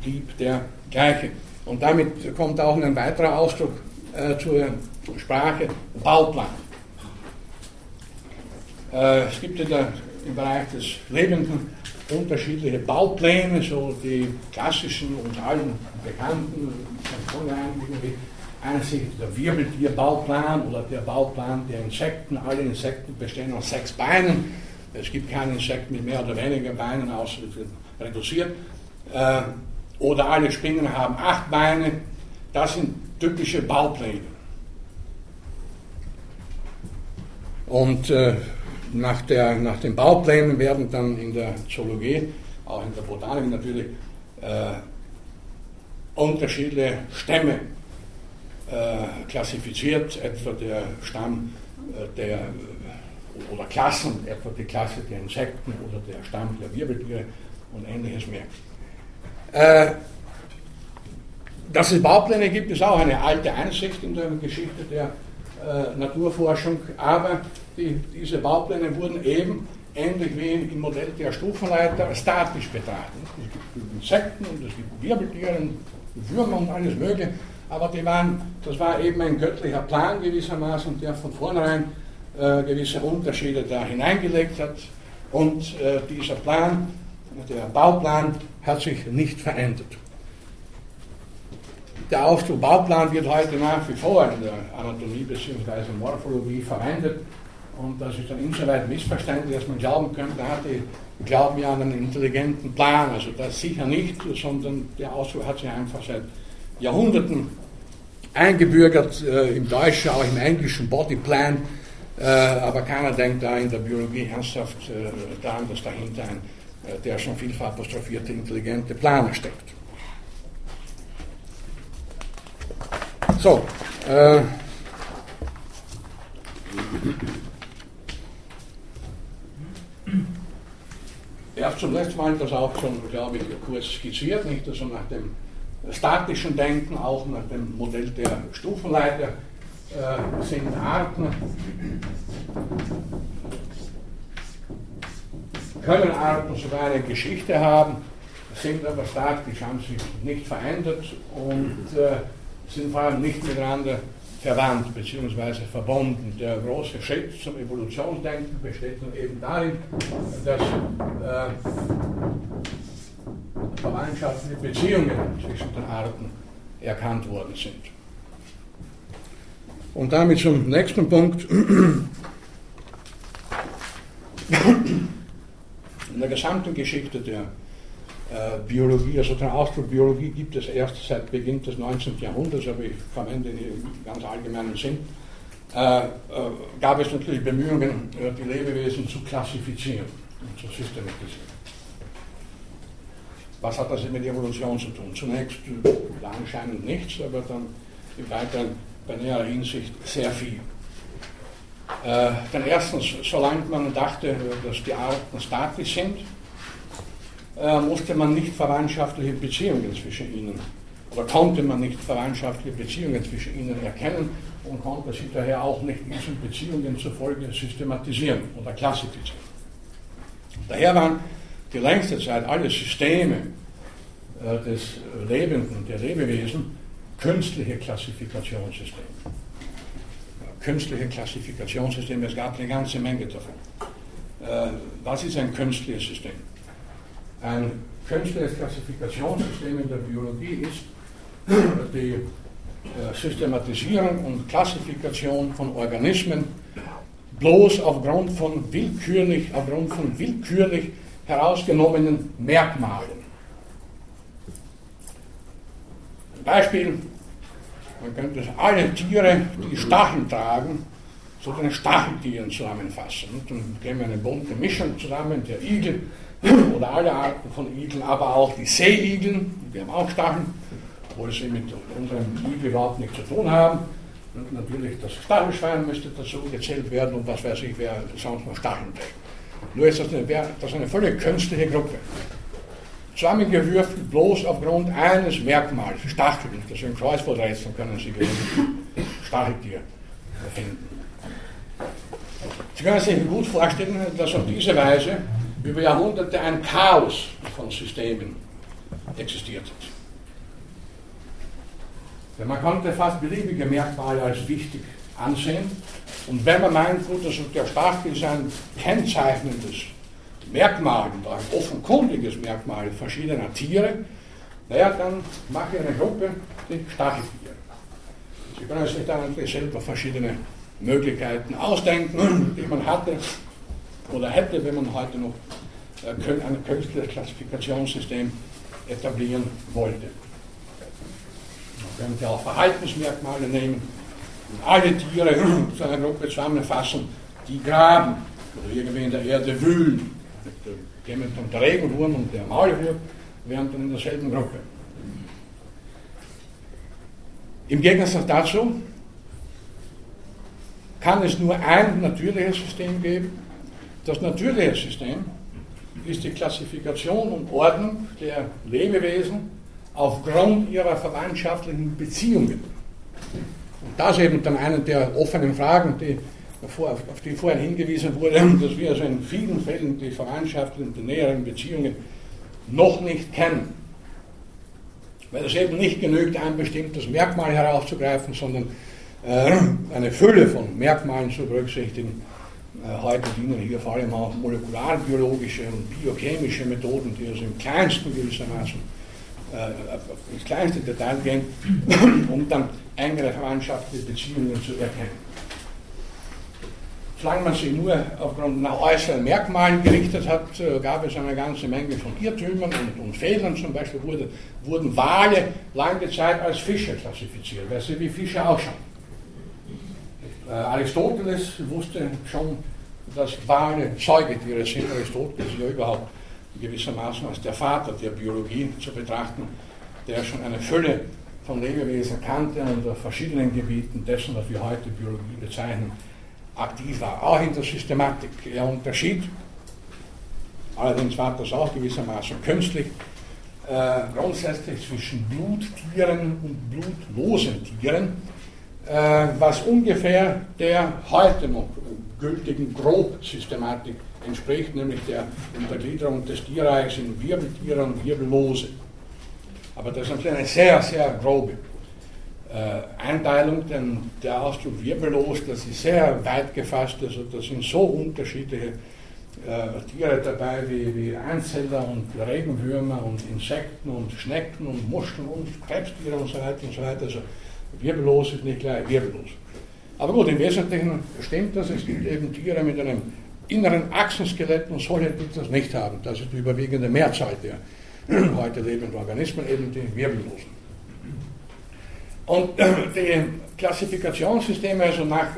blieb der gleiche. Und damit kommt auch ein weiterer Ausdruck äh, zur Sprache, Bauplan. Äh, es gibt in der, im Bereich des Lebenden unterschiedliche Baupläne, so die klassischen und allen bekannten, wie Einsicht der Wirbeltierbauplan oder der Bauplan der Insekten. Alle Insekten bestehen aus sechs Beinen. Es gibt kein Insekt mit mehr oder weniger Beinen, außer reduziert. Äh, oder alle Spinnen haben acht Beine. Das sind typische Baupläne. Und äh, nach, der, nach den Bauplänen werden dann in der Zoologie, auch in der Botanik natürlich, äh, unterschiedliche Stämme äh, klassifiziert, etwa der Stamm äh, der oder Klassen, etwa die Klasse der Insekten oder der Stamm der Wirbeltiere und ähnliches mehr. Äh, dass es Baupläne gibt, ist auch eine alte Einsicht in der Geschichte der äh, Naturforschung, aber die, diese Baupläne wurden eben ähnlich wie im Modell der Stufenleiter statisch betrachtet. Es gibt Insekten und es gibt Wirbeltiere und Würmer und alles Mögliche, aber die waren, das war eben ein göttlicher Plan gewissermaßen, der von vornherein äh, gewisse Unterschiede da hineingelegt hat. Und äh, dieser Plan, der Bauplan, hat sich nicht verändert. Der Ausdruck Bauplan wird heute nach wie vor in der Anatomie bzw. Morphologie verwendet. Und das ist dann insoweit missverständlich, dass man glauben könnte, ah, die glauben ja an einen intelligenten Plan. Also das sicher nicht, sondern der Ausdruck hat sich einfach seit Jahrhunderten eingebürgert, äh, im Deutschen, auch im Englischen Bodyplan. Äh, aber keiner denkt da in der Biologie ernsthaft äh, daran, dass dahinter ein äh, der schon vielfach apostrophierte intelligente Planer steckt. So, äh, erst zum letzten Mal das auch schon, glaube ich, kurz skizziert, nicht? Also nach dem statischen Denken, auch nach dem Modell der Stufenleiter äh, sind Arten, können Arten sogar eine Geschichte haben, sind aber statisch, haben sich nicht verändert und äh, sind vor allem nicht miteinander verwandt bzw. verbunden. Der große Schritt zum Evolutionsdenken besteht nun eben darin, dass äh, verwandtschaftliche Beziehungen zwischen den Arten erkannt worden sind. Und damit zum nächsten Punkt. In der gesamten Geschichte der Biologie, also den Ausdruck Biologie gibt es erst seit Beginn des 19. Jahrhunderts, aber ich verwende ihn im ganz allgemeinen Sinn, äh, äh, gab es natürlich Bemühungen, äh, die Lebewesen zu klassifizieren und zu systematisieren. Was hat das mit Evolution zu tun? Zunächst äh, anscheinend nichts, aber dann im Weiteren bei näherer Hinsicht sehr viel. Äh, denn erstens, solange man dachte, dass die Arten statisch sind, äh, musste man nicht verwandtschaftliche Beziehungen zwischen ihnen oder konnte man nicht verwandtschaftliche Beziehungen zwischen ihnen erkennen und konnte sie daher auch nicht diesen Beziehungen zufolge systematisieren oder klassifizieren. Daher waren die längste Zeit alle Systeme äh, des Lebenden, der Lebewesen, künstliche Klassifikationssysteme. Künstliche Klassifikationssysteme, es gab eine ganze Menge davon. Äh, was ist ein künstliches System? Ein künstliches Klassifikationssystem in der Biologie ist die äh, Systematisierung und Klassifikation von Organismen bloß aufgrund von willkürlich, aufgrund von willkürlich herausgenommenen Merkmalen. Beispiel, man könnte alle Tiere, die Stacheln tragen, zu den Stacheltieren zusammenfassen. Und dann wir eine bunte Mischung zusammen, der Igel oder alle Arten von Igeln, aber auch die Seeigeln, die haben auch Stacheln, obwohl sie mit unserem Igel überhaupt nichts zu tun haben. Und natürlich das Stachelschwein müsste dazu gezählt werden und was weiß ich, wer sonst noch Stacheln trägt. Nur ist das eine, das ist eine völlig künstliche Gruppe. Zusammengewürfelt bloß aufgrund eines Merkmals, Stacheln. Das sind Kreuzworträtsel, können Sie Stacheltier finden. Sie können sich gut vorstellen, dass auf diese Weise über Jahrhunderte ein Chaos von Systemen existiert hat. Denn man konnte fast beliebige Merkmale als wichtig ansehen. Und wenn man meint, gut, dass der Stachel ist ein kennzeichnendes Merkmal, ein offenkundiges Merkmal verschiedener Tiere, naja, dann mache ich eine Gruppe, die Stacheltiere. Sie können sich dann natürlich selber verschiedene Möglichkeiten ausdenken, die man hatte oder hätte, wenn man heute noch äh, ein künstliches Klassifikationssystem etablieren wollte. Man könnte auch Verhaltensmerkmale nehmen und alle Tiere zu einer Gruppe zusammenfassen, die graben oder irgendwie in der Erde wühlen. Jemand und der Regenwurm und der Maulwurm wären dann in derselben Gruppe. Im Gegensatz dazu kann es nur ein natürliches System geben. Das natürliche System ist die Klassifikation und Ordnung der Lebewesen aufgrund ihrer verwandtschaftlichen Beziehungen. Und das eben dann eine der offenen Fragen, die, auf die vorhin hingewiesen wurde, dass wir also in vielen Fällen die verwandtschaftlichen, die näheren Beziehungen noch nicht kennen. Weil es eben nicht genügt, ein bestimmtes Merkmal herauszugreifen, sondern äh, eine Fülle von Merkmalen zu berücksichtigen. Äh, heute dienen hier vor allem auch molekularbiologische und biochemische Methoden, die also im kleinsten gewissermaßen äh, ins kleinste Detail gehen, um dann engere verwandtschaftliche Beziehungen zu erkennen. Solange man sich nur aufgrund nach äußeren Merkmalen gerichtet hat, gab es eine ganze Menge von Irrtümern und, und Fehlern. Zum Beispiel wurde, wurden Wale lange Zeit als Fische klassifiziert, weil sie wie Fische ausschauen. Äh, Aristoteles wusste schon, dass Wale Säugetiere sind. Aristoteles ist ja überhaupt gewissermaßen als der Vater der Biologie zu betrachten, der schon eine Fülle von Lebewesen kannte und auf verschiedenen Gebieten dessen, was wir heute Biologie bezeichnen, aktiv war. Auch in der Systematik. Er unterschied, allerdings war das auch gewissermaßen künstlich, äh, grundsätzlich zwischen Bluttieren und blutlosen Tieren was ungefähr der heute noch gültigen Grobsystematik entspricht, nämlich der Untergliederung des Tierreichs in Wirbeltiere und Wirbellose. Aber das ist natürlich eine sehr, sehr grobe äh, Einteilung, denn der Ausdruck wirbellos, das ist sehr weit gefasst, also da sind so unterschiedliche äh, Tiere dabei wie, wie Einzeller und Regenwürmer und Insekten und Schnecken und Muscheln und Krebstiere und so weiter und so weiter. Also Wirbellos ist nicht gleich wirbellos. Aber gut, im Wesentlichen stimmt das. Es gibt eben Tiere mit einem inneren Achsenskelett und solche, die das nicht haben. Das ist die überwiegende Mehrzahl der heute lebenden Organismen, eben die Wirbellosen. Und äh, die Klassifikationssysteme, also nach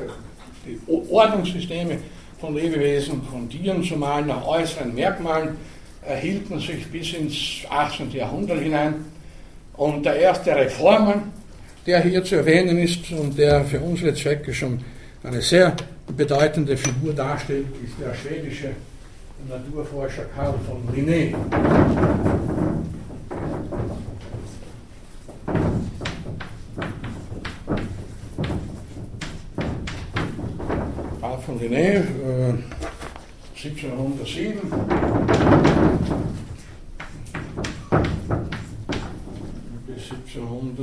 die Ordnungssysteme von Lebewesen, von Tieren, zumal nach äußeren Merkmalen, erhielten sich bis ins 18. Jahrhundert hinein. Und der erste Reformer, der hier zu erwähnen ist und der für unsere Zwecke schon eine sehr bedeutende Figur darstellt, ist der schwedische Naturforscher Karl von Linné. Karl von Linné, äh, 1707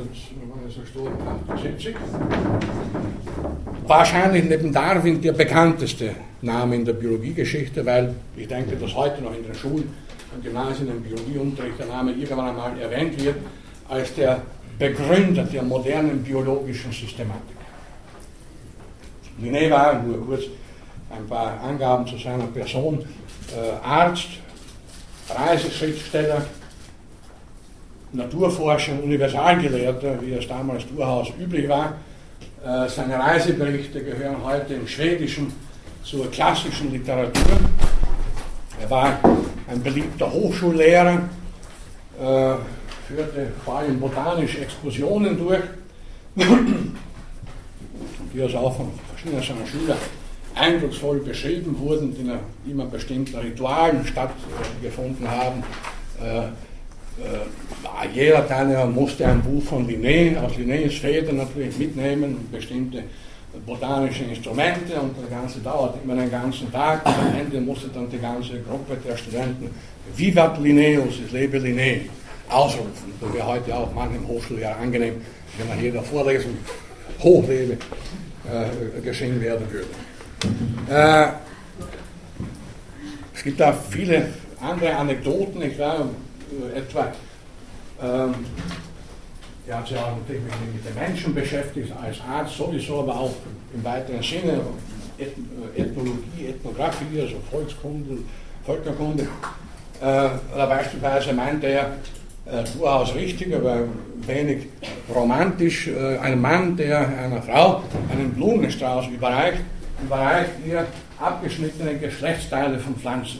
1778. Wahrscheinlich neben Darwin der bekannteste Name in der Biologiegeschichte, weil ich denke, dass heute noch in den Schulen und Gymnasien im Biologieunterricht der Name irgendwann einmal erwähnt wird, als der Begründer der modernen biologischen Systematik. Linné war, nur kurz ein paar Angaben zu seiner Person, äh, Arzt, Reiseschriftsteller, Naturforscher und Universalgelehrter, wie es damals durchaus üblich war. Äh, seine Reiseberichte gehören heute im Schwedischen zur klassischen Literatur. Er war ein beliebter Hochschullehrer, äh, führte vor allem botanische Exkursionen durch, die also auch von verschiedenen seiner Schüler eindrucksvoll beschrieben wurden, die immer bestimmte Ritualen stattgefunden haben. Äh, äh, jeder Teilnehmer musste ein Buch von Linné, aus Linnés Federn natürlich mitnehmen, bestimmte botanische Instrumente und das Ganze dauert immer einen ganzen Tag und am Ende musste dann die ganze Gruppe der Studenten Vivat Linnaeus, es lebe Linné, ausrufen. Das wäre heute auch manchem Hochschuljahr angenehm, wenn man jeder Vorlesung Hochlebe äh, geschehen werden würde. Äh, es gibt da viele andere Anekdoten, ich glaube, etwa, ähm, er hat sich auch natürlich mit, den Menschen beschäftigt, als Arzt sowieso, aber auch im weiteren Sinne, äh, Ethnologie, Ethnographie, also Volkskunde, Völkerkunde. Äh, oder beispielsweise meinte er, äh, durchaus richtig, aber wenig romantisch, äh, ein Mann, der einer Frau einen Blumenstrauß überreicht, überreicht ihr abgeschnittene Geschlechtsteile von Pflanzen.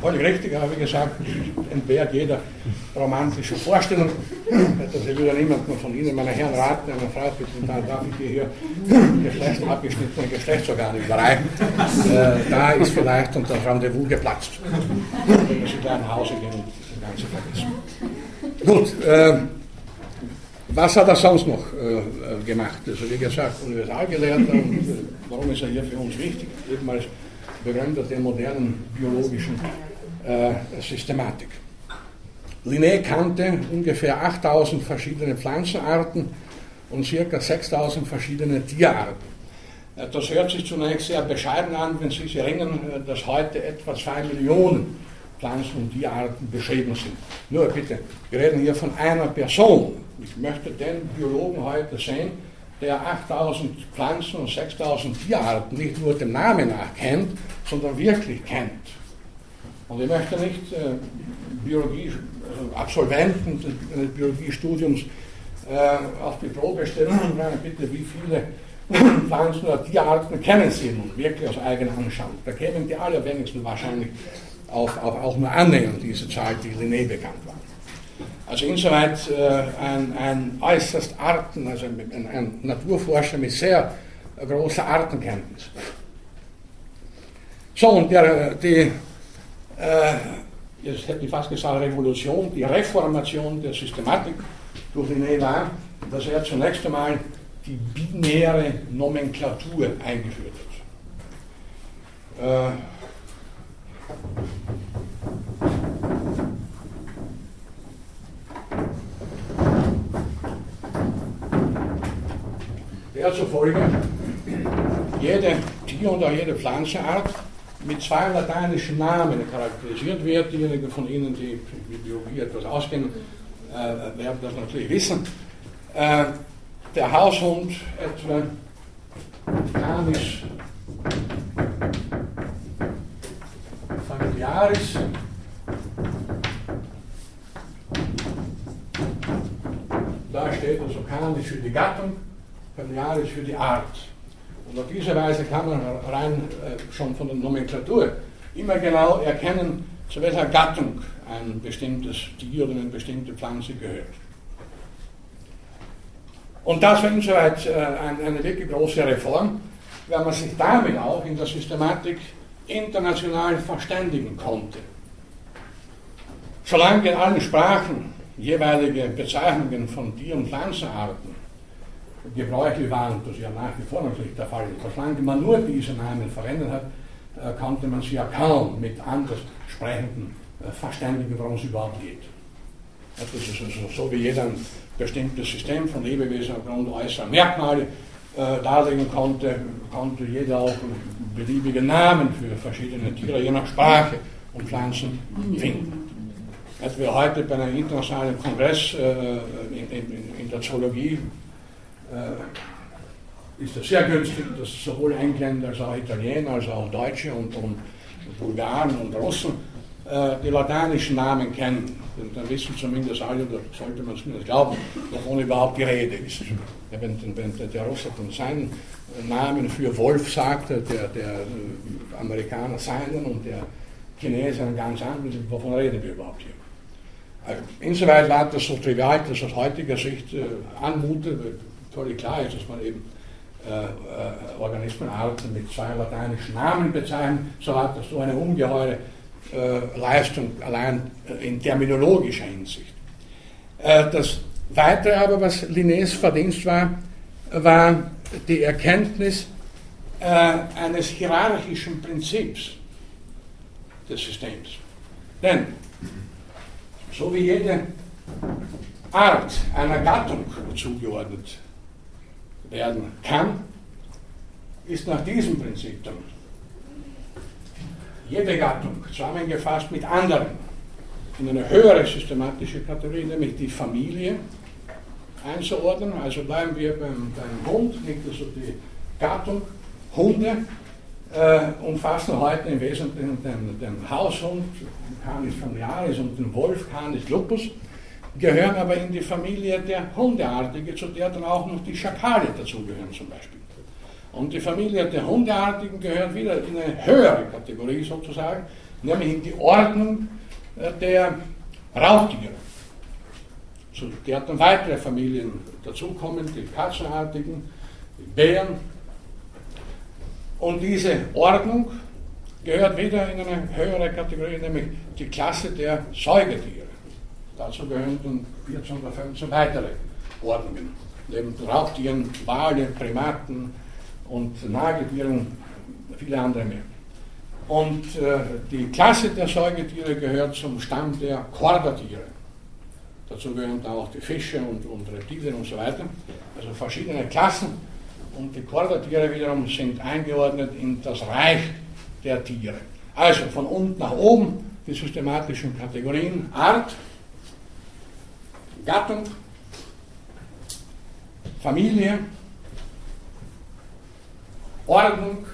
Völlig richtig, habe ich gesagt, entbehrt jeder romantischen Vorstellung. Das will ja niemand von Ihnen, meine Herren, raten, eine Frau da darf ich dir hier geschlechtsabgeschnittene Geschlechtsorgane überreichen. Äh, da ist vielleicht das Rendezvous geplatzt. Wenn Sie da nach Hause gehen und das Ganze vergessen. Gut, äh, was hat er sonst noch äh, gemacht? Also wie gesagt, Universalgelehrter. Und, warum ist er hier für uns wichtig? Eben als Begründer der modernen biologischen äh, Systematik. Linné kannte ungefähr 8000 verschiedene Pflanzenarten und ca. 6000 verschiedene Tierarten. Äh, das hört sich zunächst sehr bescheiden an, wenn Sie sich erinnern, äh, dass heute etwa 2 Millionen Pflanzen- und Tierarten beschrieben sind. Nur bitte, wir reden hier von einer Person. Ich möchte den Biologen heute sehen, der 8000 Pflanzen und 6000 Tierarten nicht nur dem Namen nach kennt, sondern wirklich kennt. Und ich möchte nicht äh, Biologie, also Absolventen des Biologiestudiums äh, auf die Probe stellen und sagen, bitte, wie viele Pflanzen oder Tierarten kennen Sie nun wirklich aus eigener Anschauung? Da kämen die allerwenigsten wahrscheinlich auf, auf auch nur annähernd diese Zahl, die Linné bekannt war. Also insoweit äh, ein, ein, äußerst Arten, also ein, ein, Naturforscher mit sehr großer Artenkenntnis. So, und der, die, äh, jetzt hätte ich fast gesagt, Revolution, die Reformation der Systematik durch Linné war, dass er zunächst einmal die binäre Nomenklatur eingeführt hat. Äh, der zufolge jede Tier- und auch jede Pflanzenart mit zwei lateinischen Namen charakterisiert wird. Diejenigen von Ihnen, die mit Biologie etwas auskennen, äh, werden das natürlich wissen. Äh, der Haushund etwa Canis familiaris. Da steht also Canis für die Gattung, familiaris für die Art. Und auf diese Weise kann man rein äh, schon von der Nomenklatur immer genau erkennen, zu welcher Gattung ein bestimmtes Tier oder eine bestimmte Pflanze gehört. Und das war insoweit äh, eine, eine wirklich große Reform, weil man sich damit auch in der Systematik international verständigen konnte. Solange in allen Sprachen jeweilige Bezeichnungen von Tier- und Pflanzenarten gebräuchlich waren, das ja nach wie vor natürlich der Fall ist, solange man nur diese Namen verwendet hat, äh, konnte man sie ja kaum mit anders sprechenden äh, verständigen, worum es überhaupt geht. Das ist also so wie jeder ein bestimmtes System von Lebewesen aufgrund äußerer Merkmale äh, darlegen konnte, konnte jeder auch beliebige Namen für verschiedene Tiere je nach Sprache und Pflanzen finden. Als wir heute bei einem internationalen Kongress äh, in, in, in, der Zoologie äh, ist es sehr günstig, dass sowohl Engländer als auch Italiener, als auch Deutsche und, und Bulgaren und Russen äh, die lateinischen Namen kennen. Dann wissen zumindest alle, oder sollte man zumindest glauben, wovon überhaupt die Rede ist. Wenn, wenn der Russe dann seinen Namen für Wolf sagt, der, der Amerikaner seinen und der Chinese einen ganz anderen, wovon reden wir überhaupt hier? Also insoweit war das so trivial, dass aus heutiger Sicht äh, anmutet, völlig klar ist, dass man eben äh, äh, Organismenarten mit zwei lateinischen Namen bezeichnet, so hat das so eine ungeheure äh, Leistung allein äh, in terminologischer Hinsicht. Äh, das Weitere aber, was Linnés Verdienst war, war die Erkenntnis eines hierarchischen Prinzips des Systems. Denn so wie jede Art einer Gattung zugeordnet werden kann, ist nach diesem Prinzip dann jede Gattung zusammengefasst mit anderen. In eine höhere systematische Kategorie, nämlich die Familie einzuordnen. Also bleiben wir beim, beim Hund, nicht also die Gattung. Hunde äh, umfassen heute im Wesentlichen den, den Haushund, Canis familiaris und den Wolf, Canis lupus, gehören aber in die Familie der Hundeartige, zu der dann auch noch die Schakale dazugehören zum Beispiel. Und die Familie der Hundeartigen gehört wieder in eine höhere Kategorie sozusagen, nämlich in die Ordnung äh, der Raubtiere. zu der dann weitere Familien dazukommen, die Katzenartigen, die Bären. Und diese Ordnung gehört wieder in eine höhere Kategorie, nämlich die Klasse der Säugetiere. Dazu gehören dann 14 oder 15 weitere Ordnungen. Neben Raubtieren, Wale, Primaten und Nagetieren, viele andere mehr. Und äh, die Klasse der Säugetiere gehört zum Stamm der Chordatiere. Dazu gehören dann auch die Fische und, und Reptilien und so weiter. Also verschiedene Klassen. Und die Chordatiere wiederum sind eingeordnet in das Reich der Tiere. Also von unten nach oben die systematischen Kategorien Art, Gattung, Familie, Ordnung,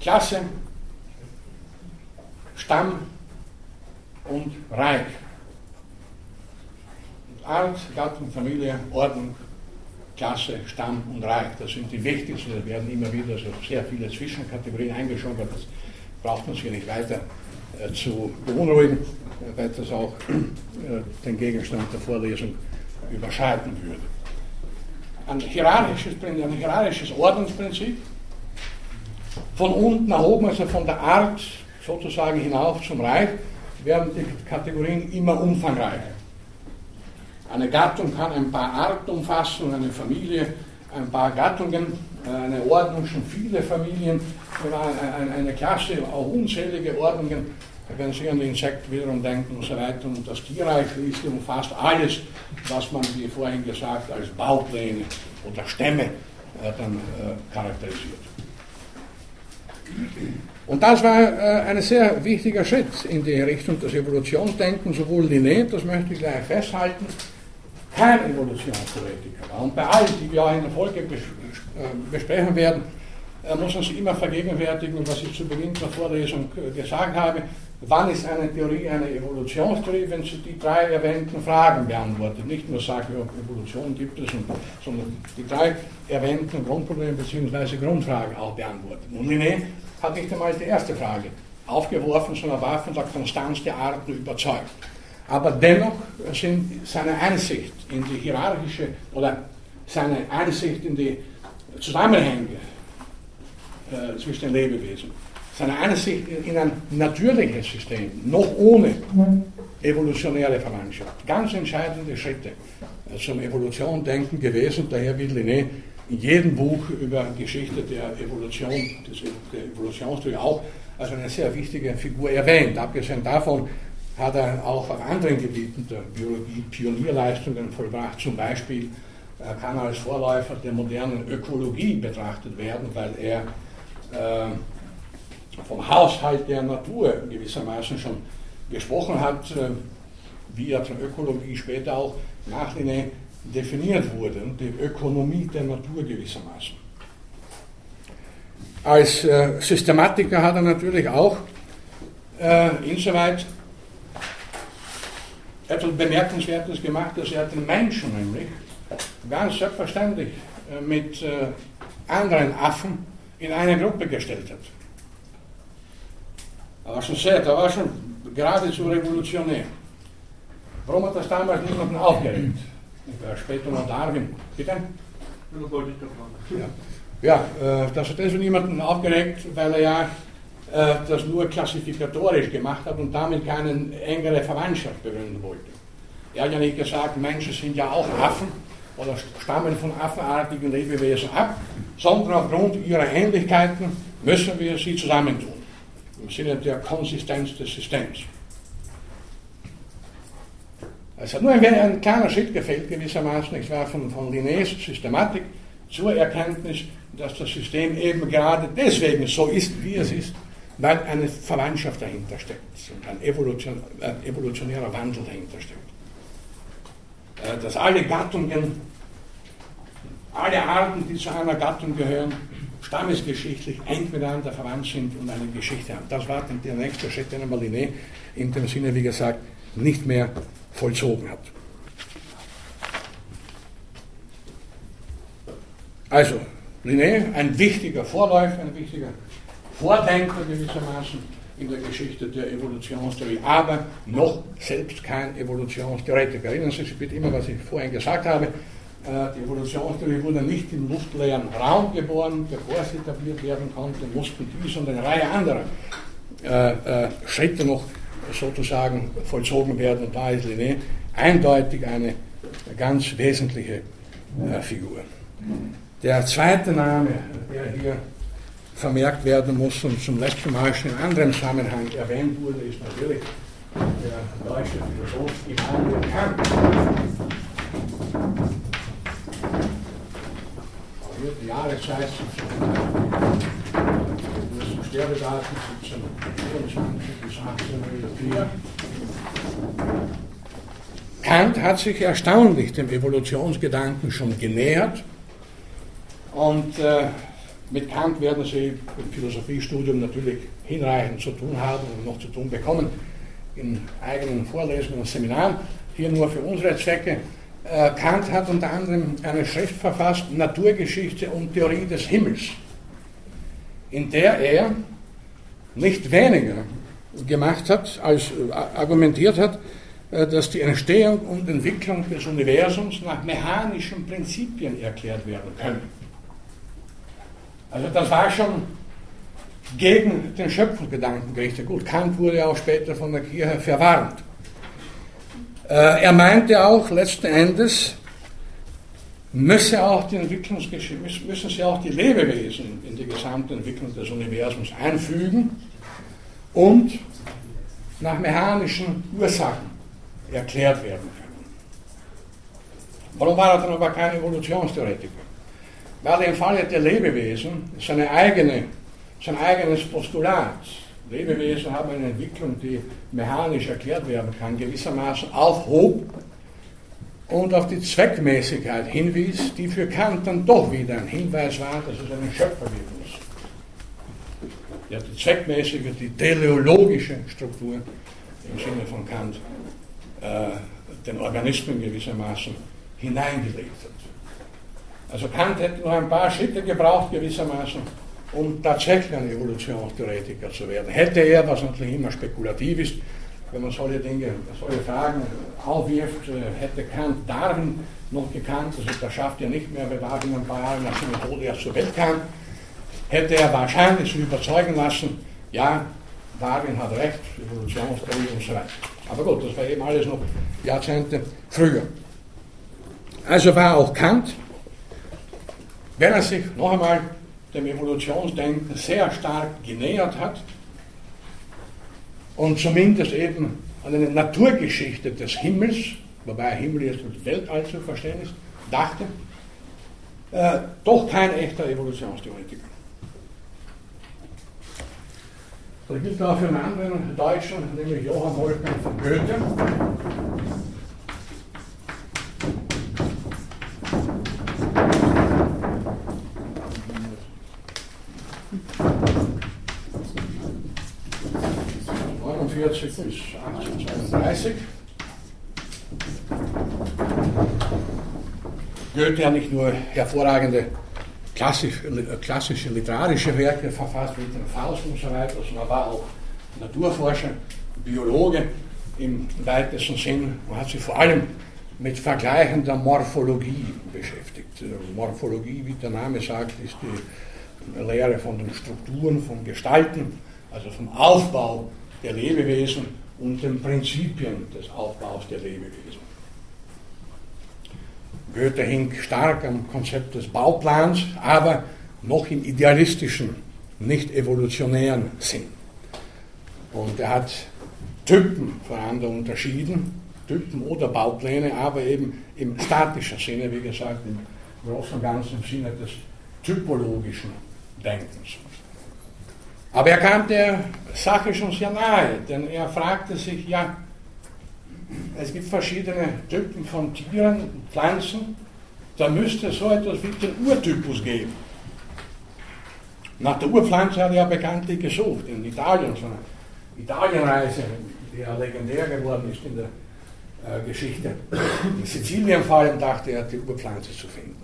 Klasse, Stamm und Reich. Art, Gattung, Familie, Ordnung, Klasse, Stamm und Reich. Das sind die wichtigsten. Da werden immer wieder so sehr viele Zwischenkategorien eingeschoben, das braucht man sich nicht weiter zu beunruhigen, weil das auch äh, den Gegenstand der Vorlesung überschreiten würde. Ein hierarchisches, ein hierarchisches Ordnungsprinzip, von unten nach oben, also von der Art sozusagen hinauf zum Reich, werden die Kategorien immer umfangreicher. Eine Gattung kann ein paar Arten umfassen, eine Familie ein paar Gattungen, eine Ordnung schon viele Familien, eine Klasse auch unzählige Ordnungen, wenn Sie an die Insekten wiederum denken und so weiter. Und das Tierreich schließlich umfasst alles, was man, wie vorhin gesagt, als Baupläne oder Stämme äh, dann äh, charakterisiert. Und das war äh, ein sehr wichtiger Schritt in die Richtung des Evolutionsdenkens, sowohl Linné, das möchte ich gleich festhalten, kein Evolutionstheoretiker war. Und bei allen, die wir auch in der Folge äh, besprechen werden, muss man sich immer vergegenwärtigen, was ich zu Beginn der Vorlesung äh, gesagt habe. Wann ist eine Theorie eine Evolutionstheorie, wenn sie die drei erwähnten Fragen beantwortet? Nicht nur sagt, ja, Evolution gibt es, sondern die drei erwähnten Grundprobleme bzw. Grundfragen auch beantwortet. Und Linné hat nicht einmal die erste Frage aufgeworfen, sondern war von der Konstanz der Arten überzeugt. Aber dennoch sind seine Einsicht in die hierarchische oder seine Einsicht in die Zusammenhänge äh, zwischen den Lebewesen, seine Einsicht in ein natürliches System, noch ohne evolutionäre Verwandtschaft, ganz entscheidende Schritte zum Evolution-Denken gewesen. Daher will Linné in jedem Buch über Geschichte der Evolution, der Evolutionstheorie auch als eine sehr wichtige Figur erwähnt. Abgesehen davon hat er auch auf anderen Gebieten der Biologie Pionierleistungen vollbracht. Zum Beispiel äh, kann er als Vorläufer der modernen Ökologie betrachtet werden, weil er vom Haushalt der Natur gewissermaßen schon gesprochen hat, äh, wie er von Ökologie später auch nach Linné definiert wurde, die Ökonomie der Natur gewissermaßen. Als äh, Systematiker hat er natürlich auch äh, insoweit etwas Bemerkenswertes gemacht, dass er den Menschen nämlich ganz selbstverständlich äh, mit äh, anderen Affen in eine Gruppe gestellt hat. Er war schon sehr, er war schon geradezu revolutionär. Warum hat das damals niemanden aufgeregt? Später noch Darwin. Bitte? Ja, ja äh, das hat also niemanden aufgeregt, weil er ja äh, das nur klassifikatorisch gemacht hat und damit keine engere Verwandtschaft begründen wollte. Er hat ja nicht gesagt, Menschen sind ja auch Affen oder stammen von affenartigen Lebewesen ab, sondern aufgrund ihrer Ähnlichkeiten müssen wir sie zusammentun. Im Sinne der Konsistenz des Systems. Es hat nur ein, ein kleiner Schritt gefehlt gewissermaßen, ich war von, von Linnés Systematik zur Erkenntnis, dass das System eben gerade deswegen so ist, wie es ist, weil eine Verwandtschaft dahinter steckt und ein, ein evolutionärer Wandel dahinter steckt. Äh, dass alle Gattungen, alle Arten, die zu einer Gattung gehören, stammesgeschichtlich eng miteinander verwandt sind und eine Geschichte haben. Das war der nächste Schritt, den Maliné in dem Sinne, wie gesagt, nicht mehr vollzogen hat. Also, Linné, ein wichtiger Vorläufer, ein wichtiger Vordenker gewissermaßen in der Geschichte der Evolutionstheorie, aber noch selbst kein Evolutionstheoretiker. Erinnern Sie sich bitte immer, was ich vorhin gesagt habe. Äh, die Evolutionstheorie wurde nicht im luftleeren Raum geboren, bevor sie etabliert werden konnte, mussten dies und eine Reihe anderer äh, äh, Schritte noch sozusagen vollzogen werden. Und da ist Linné eindeutig eine ganz wesentliche Figur. Der zweite Name, der hier vermerkt werden muss und zum letzten Mal schon in anderem Zusammenhang erwähnt wurde, ist natürlich der deutsche Philosoph Immanuel Kant. Die Jahreszeit das Sterbedatum 1724 bis 1804. Kant hat sich erstaunlich dem Evolutionsgedanken schon genähert und äh, mit Kant werden Sie im Philosophiestudium natürlich hinreichend zu tun haben und noch zu tun bekommen in eigenen Vorlesungen und Seminaren. Hier nur für unsere Zwecke. Kant hat unter anderem eine Schrift verfasst, Naturgeschichte und Theorie des Himmels, in der er nicht weniger gemacht hat, als äh, argumentiert hat, äh, dass die Entstehung und Entwicklung des Universums nach mechanischen Prinzipien erklärt werden können. Also das war schon gegen den Schöpfungsgedanken gerichtet. Gut, Kant wurde auch später von der Kirche verwarnt. Äh, er meinte auch letzten Endes, müsse auch die müssen sie auch die Lebewesen in die gesamte Entwicklung des Universums einfügen und nach mechanischen Ursachen erklärt werden können. Warum war er dann aber kein Evolutionstheoretiker? Weil im Falle der Lebewesen seine eigene, sein eigenes Postulat, Lebewesen haben eine Entwicklung, die mechanisch erklärt werden kann, gewissermaßen aufhob und auf die Zweckmäßigkeit hinwies, die für Kant dann doch wieder ein Hinweis war, dass es einen Schöpfer geben muss. Ja, die zweckmäßige, die teleologische Struktur im Sinne von Kant äh, den Organismen gewissermaßen hineingelegt hat. Also Kant hätte noch ein paar Schritte gebraucht gewissermaßen, um tatsächlich ein Evolutionstheoretiker zu werden. Hätte er, was natürlich immer spekulativ ist, wenn man solche Dinge, solche Fragen aufwirft, äh, hätte Kant Darwin noch gekannt, also das schafft er nicht mehr, weil Darwin ein paar Jahre nach seinem Tod erst zur Welt kam, hätte er wahrscheinlich sich überzeugen lassen, ja, Darwin hat recht, Evolutionstheorie und so weiter. Aber gut, das war eben alles noch Jahrzehnte früher. Also war auch Kant wenn er sich noch einmal dem Evolutionsdenken sehr stark genähert hat und zumindest eben an eine Naturgeschichte des Himmels, wobei Himmel jetzt mit Weltall zu verstehen ist, dachte, äh, doch kein echter Evolutionstheoretiker. Das gilt auch für einen anderen Deutschen, nämlich Johann Wolfgang von Goethe. 1840 bis 1832. Goethe hat nicht nur hervorragende klassisch, klassische literarische Werke verfasst, wie den Faust und so weiter, sondern war auch Naturforscher, Biologe im weitesten Sinn und hat sich vor allem mit vergleichender Morphologie beschäftigt. Morphologie, wie der Name sagt, ist die Lehre von den Strukturen, von Gestalten, also vom Aufbau der Lebewesen und den Prinzipien des Aufbaus der Lebewesen. Goethe hing stark am Konzept des Bauplans, aber noch im idealistischen, nicht evolutionären Sinn. Und er hat Typen voneinander unterschieden, Typen oder Baupläne, aber eben im statischen Sinne, wie gesagt, im großen und ganzen Sinne des typologischen Denkens. Aber er kam der Sache schon sehr nahe, denn er fragte sich, ja, es gibt verschiedene Typen von Tieren und Pflanzen, da müsste es so etwas wie den Urtypus geben. Nach der Urpflanze hat er ja bekanntlich gesucht, in Italien, so eine Italienreise, die ja legendär geworden ist in der äh, Geschichte. In Sizilien vor allem dachte er, die Urpflanze zu finden.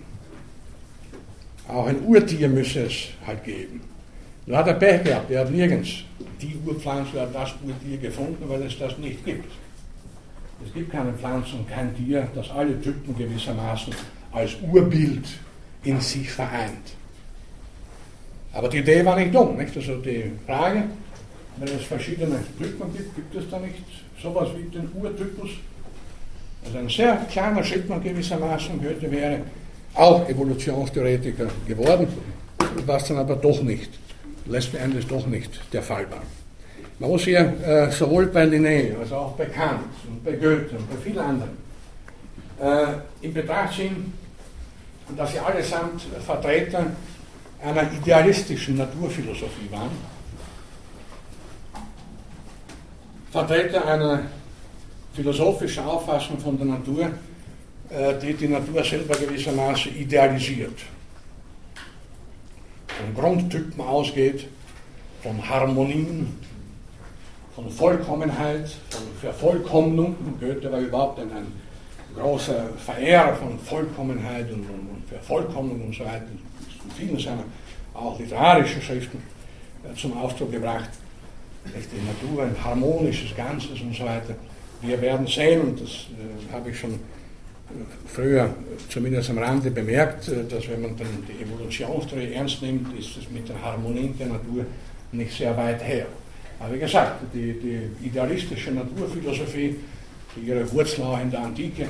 Auch ein Urtier müsse es halt geben. Nur hat er Pech gehabt, er hat nirgends die Urpflanze oder das Urtier gefunden, weil es das nicht gibt. Es gibt keine Pflanze und kein Tier, das alle Typen gewissermaßen als Urbild in sich vereint. Aber die Idee war nicht dumm. Nicht? Also die Frage, wenn es verschiedene Typen gibt, gibt es da nicht sowas wie den Urtypus? Also ein sehr kleiner Schritt man gewissermaßen Goethe wäre auch Evolutionstheoretiker geworden, was dann aber doch nicht, letzten Endes doch nicht der Fall war. Man muss hier äh, sowohl bei Linné als auch bei Kant und bei Goethe und bei vielen anderen äh, in Betracht ziehen, dass sie allesamt Vertreter einer idealistischen Naturphilosophie waren, Vertreter einer philosophischen Auffassung von der Natur, äh, die die Natur selber gewissermaßen idealisiert. Von Grundtypen ausgeht, von Harmonien, von Vollkommenheit, von Vervollkommnung. Goethe war überhaupt ein, großer Verehrer von Vollkommenheit und, und, und Vervollkommnung und so weiter. In vielen seiner auch literarischen Schriften äh, zum Ausdruck gebracht. Die Natur ein harmonisches Ganzes und so weiter. Wir werden sehen, und das äh, habe ich schon früher zumindest am Rande bemerkt, äh, dass wenn man dann die Evolutionstheorie ernst nimmt, ist es mit der Harmonie der Natur nicht sehr weit her. Aber wie gesagt, die, die idealistische Naturphilosophie, die ihre Wurzeln auch in der Antike äh,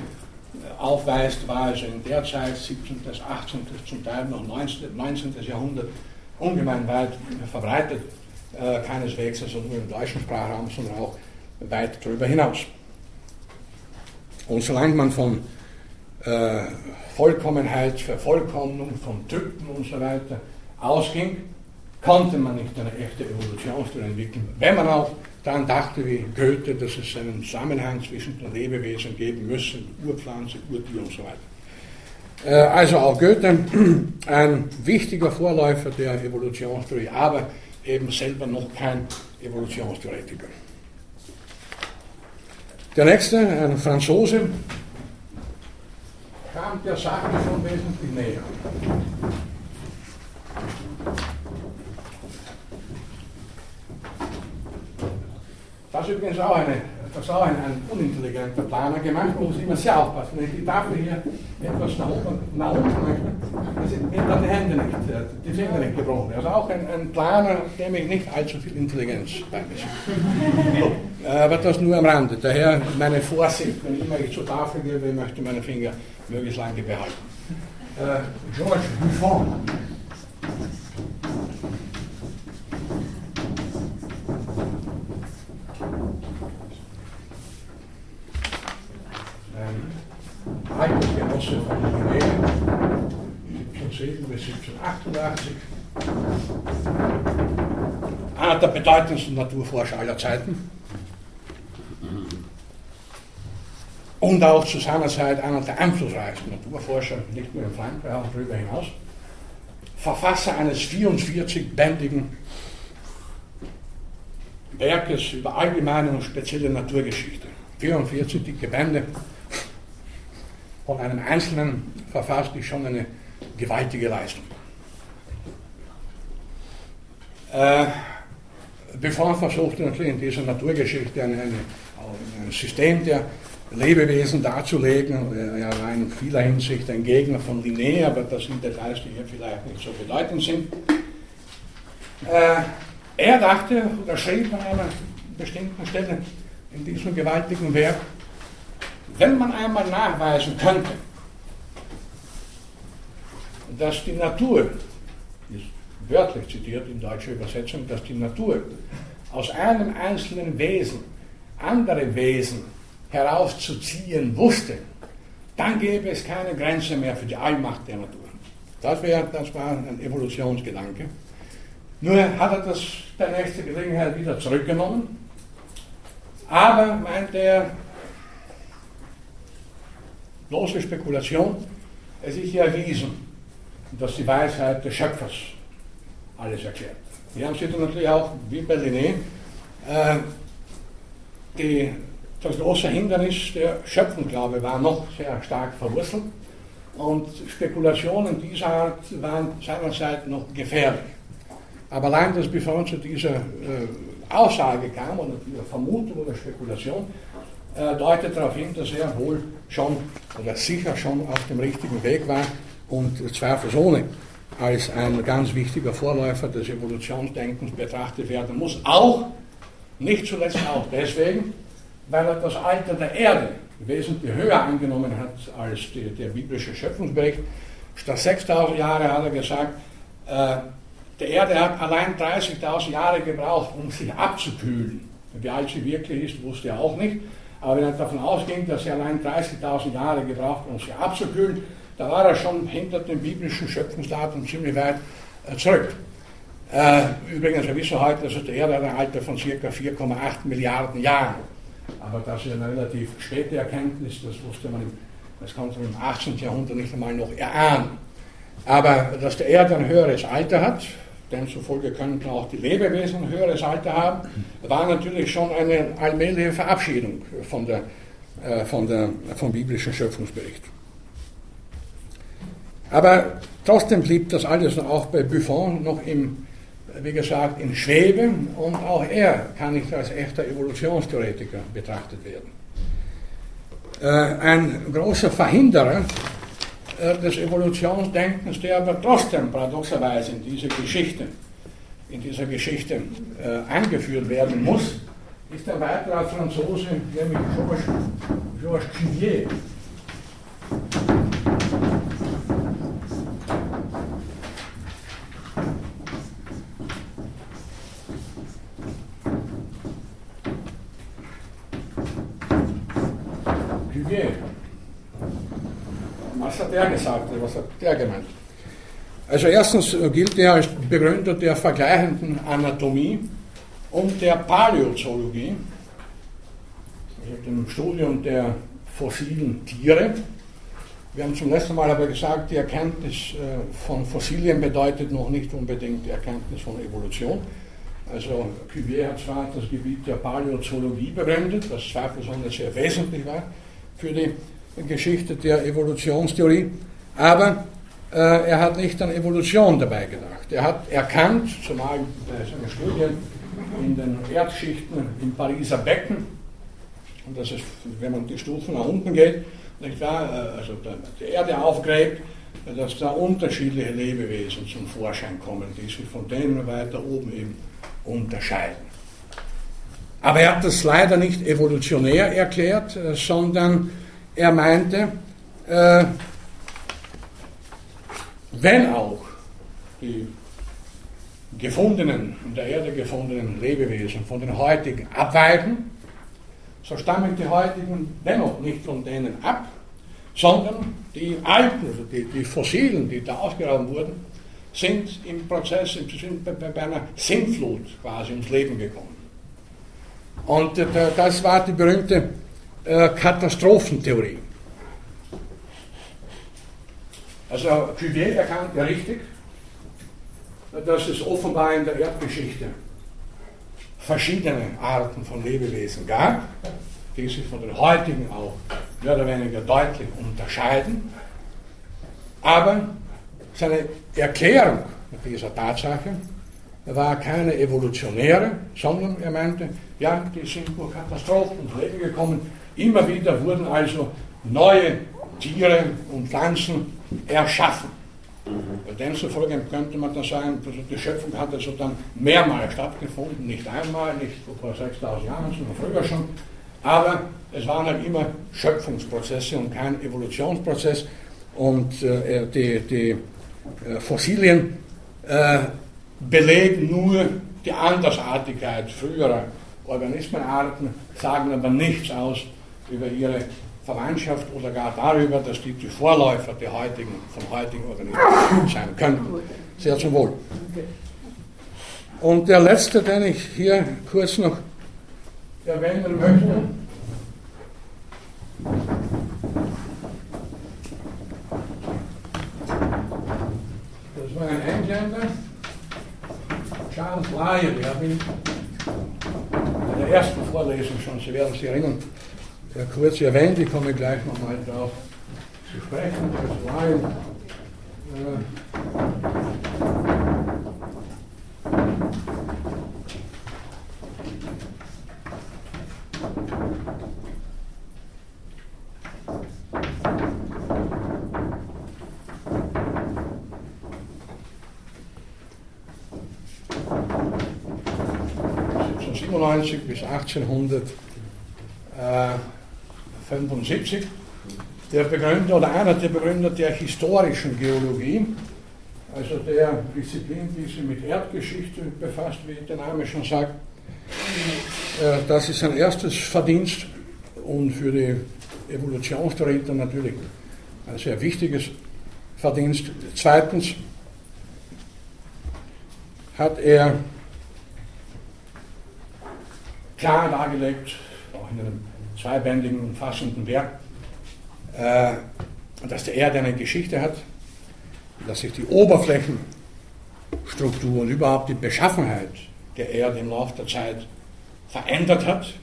aufweist, war also in der Zeit, 17., 18., zum Teil noch 19. 19. Jahrhundert, ungemein weit verbreitet, äh, keineswegs also nur im deutschen Sprachraum, sondern auch weit darüber hinaus. Und solange man von äh, Vollkommenheit, Vervollkommnung, von Typen und so weiter ausging, konnte man nicht eine echte Evolutionstheorie entwickeln. Wenn man auch dann dachte, wie Goethe, dass es einen Zusammenhang zwischen den Lebewesen geben müsse, Urpflanze, Urtier und so weiter. Äh, also auch Goethe ein wichtiger Vorläufer der Evolutionstheorie, aber eben selber noch kein Evolutionstheoretiker. Der nächste, ein Franzose, kam der Sache schon wesentlich näher. Das ist übrigens auch, eine, das auch ein, ein unintelligenter Planer gemacht, man muss immer sehr aufpassen. Ich die Tafel hier etwas nach oben, nach unten möchte, sind mir die Hände nicht, äh, die Finger nicht gebrochen. Also auch ein, ein Planer, dem ich nicht allzu viel Intelligenz beimesse. Aber das nur am Rande. Daher meine Vorsicht, wenn ich zur Tafel gehe, möchte meine Finger möglichst lange behalten. Äh, George Buffon Altersgenosse von Linné, 1707 bis 1788. Einer der bedeutendsten Naturforscher aller Zeiten. Und auch zu seiner Zeit einer der einflussreichsten Naturforscher, nicht nur in Frankreich, auch darüber hinaus. Verfasser eines 44-bändigen Werkes über allgemeine und spezielle Naturgeschichte. 44 dicke Bände, von einem Einzelnen verfasst, ist schon eine gewaltige Leistung. Äh, bevor versuchte natürlich in dieser Naturgeschichte eine, eine, ein System der Lebewesen darzulegen. Er war in vieler Hinsicht ein Gegner von Linné, aber das sind Details, die hier vielleicht nicht so bedeutend sind. Äh, er dachte oder schrieb an einer bestimmten Stelle in diesem gewaltigen Werk, wenn man einmal nachweisen könnte, dass die Natur, ist wörtlich zitiert in deutscher Übersetzung, dass die Natur aus einem einzelnen Wesen andere Wesen herauszuziehen wusste, dann gäbe es keine Grenze mehr für die Allmacht der Natur. Das, wär, das war ein Evolutionsgedanke. Nur hat er das bei nächster Gelegenheit wieder zurückgenommen. Aber meint er, bloße Spekulation, es ist ja erwiesen, dass die Weisheit des Schöpfers alles erklärt. Wir haben sie natürlich auch, wie bei Linné, äh, die, das große Hindernis der Schöpfenglaube war noch sehr stark verwurzelt und Spekulationen dieser Art waren seinerzeit noch gefährlich. Aber allein, dass Buffon zu dieser äh, Aussage kam oder dieser Vermutung oder Spekulation, äh, deutet darauf hin, dass er wohl schon oder sicher schon auf dem richtigen Weg war und zweifelsohne als ein ganz wichtiger Vorläufer des Evolutionsdenkens betrachtet werden muss. Auch, nicht zuletzt auch deswegen, weil er das Alter der Erde wesentlich höher angenommen hat als die, der biblische Schöpfungsbericht. Statt 6000 Jahre hat er gesagt, äh, der Erde hat allein 30.000 Jahre gebraucht, um sich abzukühlen. Wie alt sie wirklich ist, wusste er auch nicht. Aber wenn er davon ausging, dass sie allein 30.000 Jahre gebraucht hat, um sie abzukühlen, da war er schon hinter dem biblischen Schöpfungsdatum ziemlich weit äh, zurück. Äh, übrigens, wir wissen heute, dass der Erde ein Alter von ca. 4,8 Milliarden Jahren. Aber das ist eine relativ späte Erkenntnis, das wusste man, im, das konnte man im 18. Jahrhundert nicht einmal noch erahnen. Aber dass der Erde ein höheres Alter hat, demzufolge könnten auch die Lebewesen ein höheres Alter haben, war natürlich schon eine allmähliche Verabschiedung von der, äh, von der, vom biblischen Schöpfungsbericht. Aber trotzdem blieb das alles auch bei Buffon noch im, wie gesagt, in Schwebe und auch er kann nicht als echter Evolutionstheoretiker betrachtet werden. Äh, ein großer Verhinderer äh, des Evolutionsdenkens, der aber trotzdem paradoxerweise in diese Geschichte, in dieser Geschichte äh, angeführt werden muss, ist ein weiterer Franzose, nämlich Georges. Cuvier. Was hat der gesagt? Was hat der gemeint? Also erstens gilt er als Begründer der vergleichenden Anatomie und der Paläozoologie, also dem Studium der fossilen Tiere. Wir haben zum letzten Mal aber gesagt, die Erkenntnis äh, von Fossilien bedeutet noch nicht unbedingt die Erkenntnis von Evolution. Also Cuvier hat zwar das Gebiet der Paläozoologie begründet, was zweifelsohne sehr wesentlich war für die Geschichte der Evolutionstheorie, aber äh, er hat nicht an Evolution dabei gedacht. Er hat erkannt, zumal bei seinen Studien in den Erdschichten im Pariser Becken, und das ist, wenn man die Stufen nach unten geht, nicht wahr, äh, also die Erde aufgräbt, dass da unterschiedliche Lebewesen zum Vorschein kommen, die sich von denen weiter oben eben unterscheiden. Aber er hat das leider nicht evolutionär erklärt, äh, sondern er meinte, äh, wenn auch die gefundenen, in der Erde gefundenen Lebewesen von den heutigen abweichen, so stammen die heutigen dennoch nicht von denen ab, sondern die alten, also die, die fossilen, die da ausgegraben wurden, sind im Prozess, sind bei, bei einer Sintflut quasi ums Leben gekommen. Und äh, das war die berühmte äh, Katastrophentheorie. Also Cuvier erkannte richtig, dass es offenbar in der Erdgeschichte verschiedene Arten von Lebewesen gab, die sich von den heutigen auch mehr oder weniger deutlich unterscheiden. Aber seine Erklärung dieser Tatsache war keine evolutionäre, sondern er meinte, ja, die sind durch Katastrophen ins Leben gekommen. Immer wieder wurden also neue Tiere und Pflanzen erschaffen. Demzufolge könnte man dann sagen, die Schöpfung hat also dann mehrmals stattgefunden, nicht einmal, nicht vor 6000 Jahren, sondern früher schon. Aber es waren halt immer Schöpfungsprozesse und kein Evolutionsprozess. Und äh, die, die äh, Fossilien äh, belegen nur die Andersartigkeit früherer Organismenarten, sagen aber nichts aus über ihre Verwandtschaft oder gar darüber, dass die die Vorläufer der heutigen, von heutigen Organismen sein könnten. Sehr zum Wohl. Und der letzte, den ich hier kurz noch erwähnen möchte, das war ein Engländer, Charles Lyon, ich habe ihn in der ersten Vorlesung schon, Sie werden sich erinnern, ja kurz erwähnt, ich komme gleich nochmal darauf zu sprechen, das war im, äh, bis 1800 äh, 1875 der Begründer oder einer der Begründer der historischen Geologie, also der Disziplin, die sich mit Erdgeschichte befasst, wie der Name schon sagt. Äh, das ist sein erstes Verdienst und für die Evolutionstheoretiker natürlich ein sehr wichtiges Verdienst. Zweitens hat er klar dargelegt, auch in einem zweibändigen, umfassenden Werk, äh, dass der Erde eine Geschichte hat, dass sich die Oberflächenstruktur und überhaupt die Beschaffenheit der Erde im Laufe der Zeit verändert hat.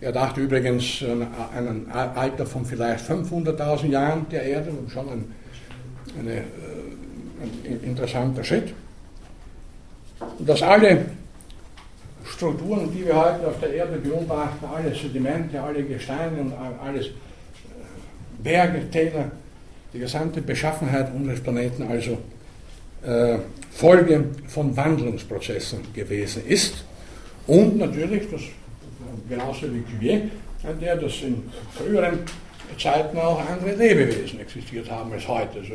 Er dachte übrigens an ein Alter von vielleicht 500.000 Jahren der Erde, schon ein, eine, äh, ein interessanter Schritt. Und dass alle Strukturen, die wir heute auf der Erde beobachten, alle Sedimente, alle Gesteine und alles äh, Berge, Täler, die gesamte Beschaffenheit unseres Planeten also äh, Folge von Wandlungsprozessen gewesen ist. Und natürlich, das genauso wie Cuvier, der das in früheren Zeiten auch andere Lebewesen existiert haben als heute. Also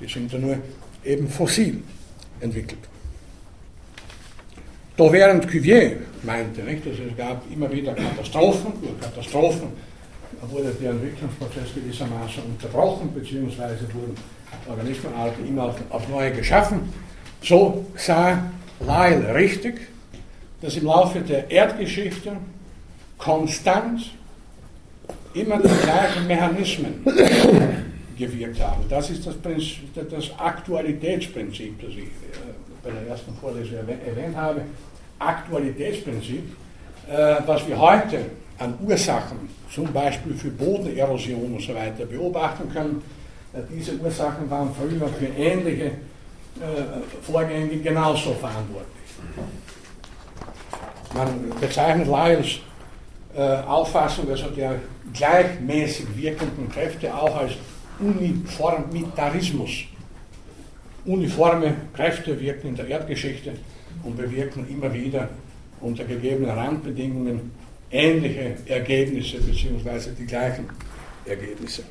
die sind ja nur eben fossil entwickelt. Doch während Cuvier meinte, nicht, dass es gab immer wieder Katastrophen, durch Katastrophen wurde der Entwicklungsprozess gewissermaßen unterbrochen, beziehungsweise wurden Organismenarten immer auf, auf neue geschaffen. So sah Lyle richtig, dass im Laufe der Erdgeschichte konstant immer die gleichen Mechanismen gewirkt haben. Das ist das, Prinzip, das Aktualitätsprinzip, das ich äh, bei der ersten Vorlesung erwähnt habe. Aktualitätsprinzip, äh, was wir heute an Ursachen, zum Beispiel für Bodenerosion und so weiter, beobachten können. Äh, diese Ursachen waren früher für ähnliche Vorgänge genauso verantwortlich. Man bezeichnet Lyells Auffassung also der gleichmäßig wirkenden Kräfte auch als Uniformitarismus. Uniforme Kräfte wirken in der Erdgeschichte und bewirken immer wieder unter gegebenen Randbedingungen ähnliche Ergebnisse bzw. die gleichen Ergebnisse.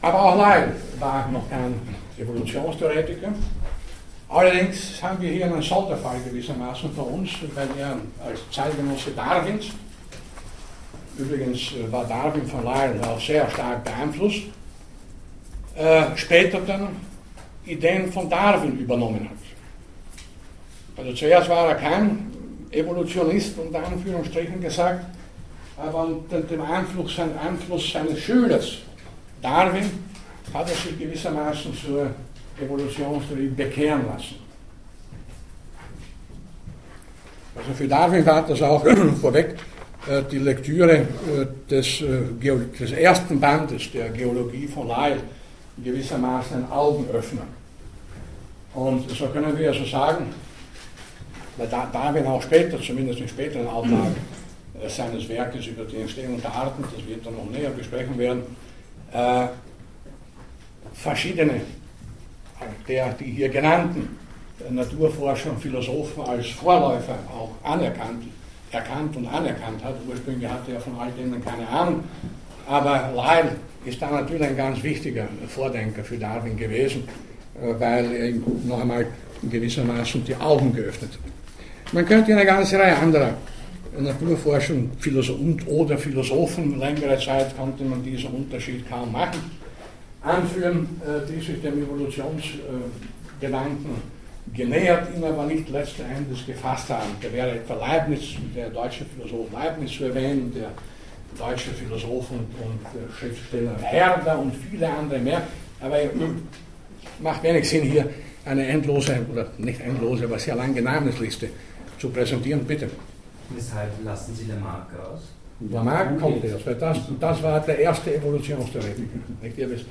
Aber auch Lyle war noch kein Evolutionstheoretiker. Allerdings haben wir hier einen Sonderfall gewissermaßen für uns, weil er als Zeitgenosse Darwins Übrigens äh, war Darwin von Lyell auch sehr stark beeinflusst. Äh, später dann Ideen von Darwin übernommen hat. Also zuerst war er kein Evolutionist, unter Anführungsstrichen gesagt, aber unter dem Einfluss, Einfluss seines Schülers Darwin hat er sich gewissermaßen zur Evolutionstheorie bekehren lassen. Also für Darwin war das auch vorweg die Lektüre äh, des, äh, des, ersten Bandes der Geologie von Lyle gewissermaßen ein Augenöffner. Und so können wir also sagen, weil Darwin auch später, zumindest in späteren Auflagen seines Werkes über die Entstehung der Arten, das wir dann noch näher besprechen werden, äh, verschiedene der die hier genannten Naturforscher und Philosophen als Vorläufer auch anerkannt erkannt und anerkannt hat. Ursprünglich hatte er von all denen keine Ahnung. Aber Lyle ist da natürlich ein ganz wichtiger Vordenker für Darwin gewesen, äh, weil er ihm noch einmal in gewissermaßen die Augen geöffnet hat. Man könnte eine ganze Reihe anderer Naturforscher und oder Philosophen, längere Zeit konnte man diesen Unterschied kaum machen, anführen, äh, die sich dem Evolutionsgedanken genähert, ihn aber nicht letzten Endes gefasst haben. Da wäre etwa Leibniz, der deutsche Philosoph Leibniz zu erwähnen, der deutsche Philosoph und, und Schriftsteller Herder und viele andere mehr. Aber es macht wenig Sinn, hier eine endlose, oder nicht endlose, aber sehr lange Namensliste zu präsentieren. Bitte. Weshalb lassen Sie Lamarck aus? Lamarck kommt erst, weil das, das war der erste Evolutionstheoretiker.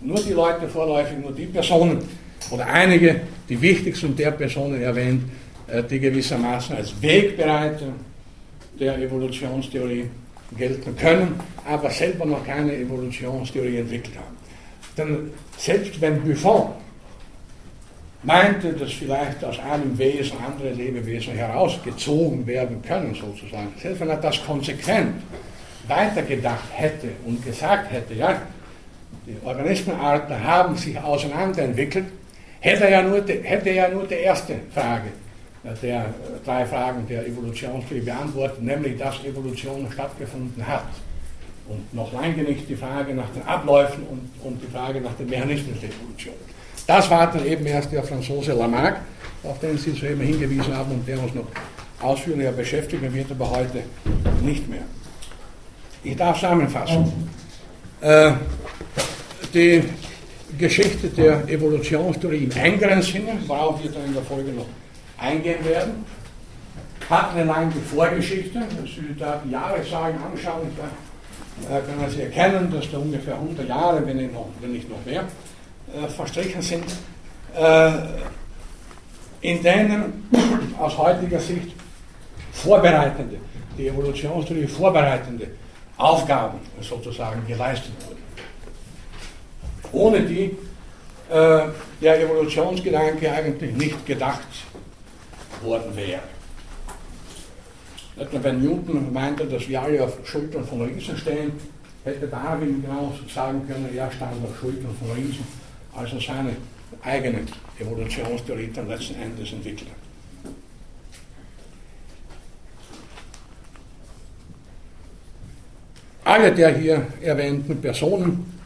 Nur die Leute vorläufig, nur die Personen, oder einige, die wichtigsten der Personen erwähnt, äh, die gewissermaßen als Wegbereiter der Evolutionstheorie gelten können, aber selber noch keine Evolutionstheorie entwickelt haben. Denn selbst wenn Buffon meinte, dass vielleicht aus einem Wesen andere Lebewesen herausgezogen werden können, sozusagen, selbst wenn er das konsequent weitergedacht hätte und gesagt hätte, ja, die Organismenarten haben sich auseinanderentwickelt, hätte ja nur die, hätte ja nur die erste Frage der drei Fragen der Evolutionstheorie beantwortet, nämlich dass Evolution stattgefunden hat. Und noch lange nicht die Frage nach den Abläufen und, und die Frage nach den Mechanismen der Evolution. Das war dann eben erst der Franzose Lamarck, auf den Sie soeben hingewiesen haben und der uns noch ausführlicher beschäftigen wird, aber heute nicht mehr. Ich darf zusammenfassen. Äh, die Geschichte der Evolutionstheorie im engeren Sinne, worauf wir dann in der Folge noch eingehen werden, hat eine lange Vorgeschichte. Wenn Sie da die Jahreszahlen anschauen, da können Sie erkennen, dass da ungefähr 100 Jahre, wenn nicht noch, wenn nicht noch mehr, äh, verstrichen sind, äh, in denen aus heutiger Sicht vorbereitende, die Evolutionstheorie vorbereitende Aufgaben sozusagen geleistet wurden. Ohne die äh, der Evolutionsgedanke eigentlich nicht gedacht worden wäre. Etwa wenn Newton meinte, dass wir alle auf Schultern von Riesen stehen, hätte Darwin genau sagen können, er stand auf Schultern von Riesen, also seine eigene Evolutionstheorie dann letzten Endes entwickelt. Alle der hier erwähnten Personen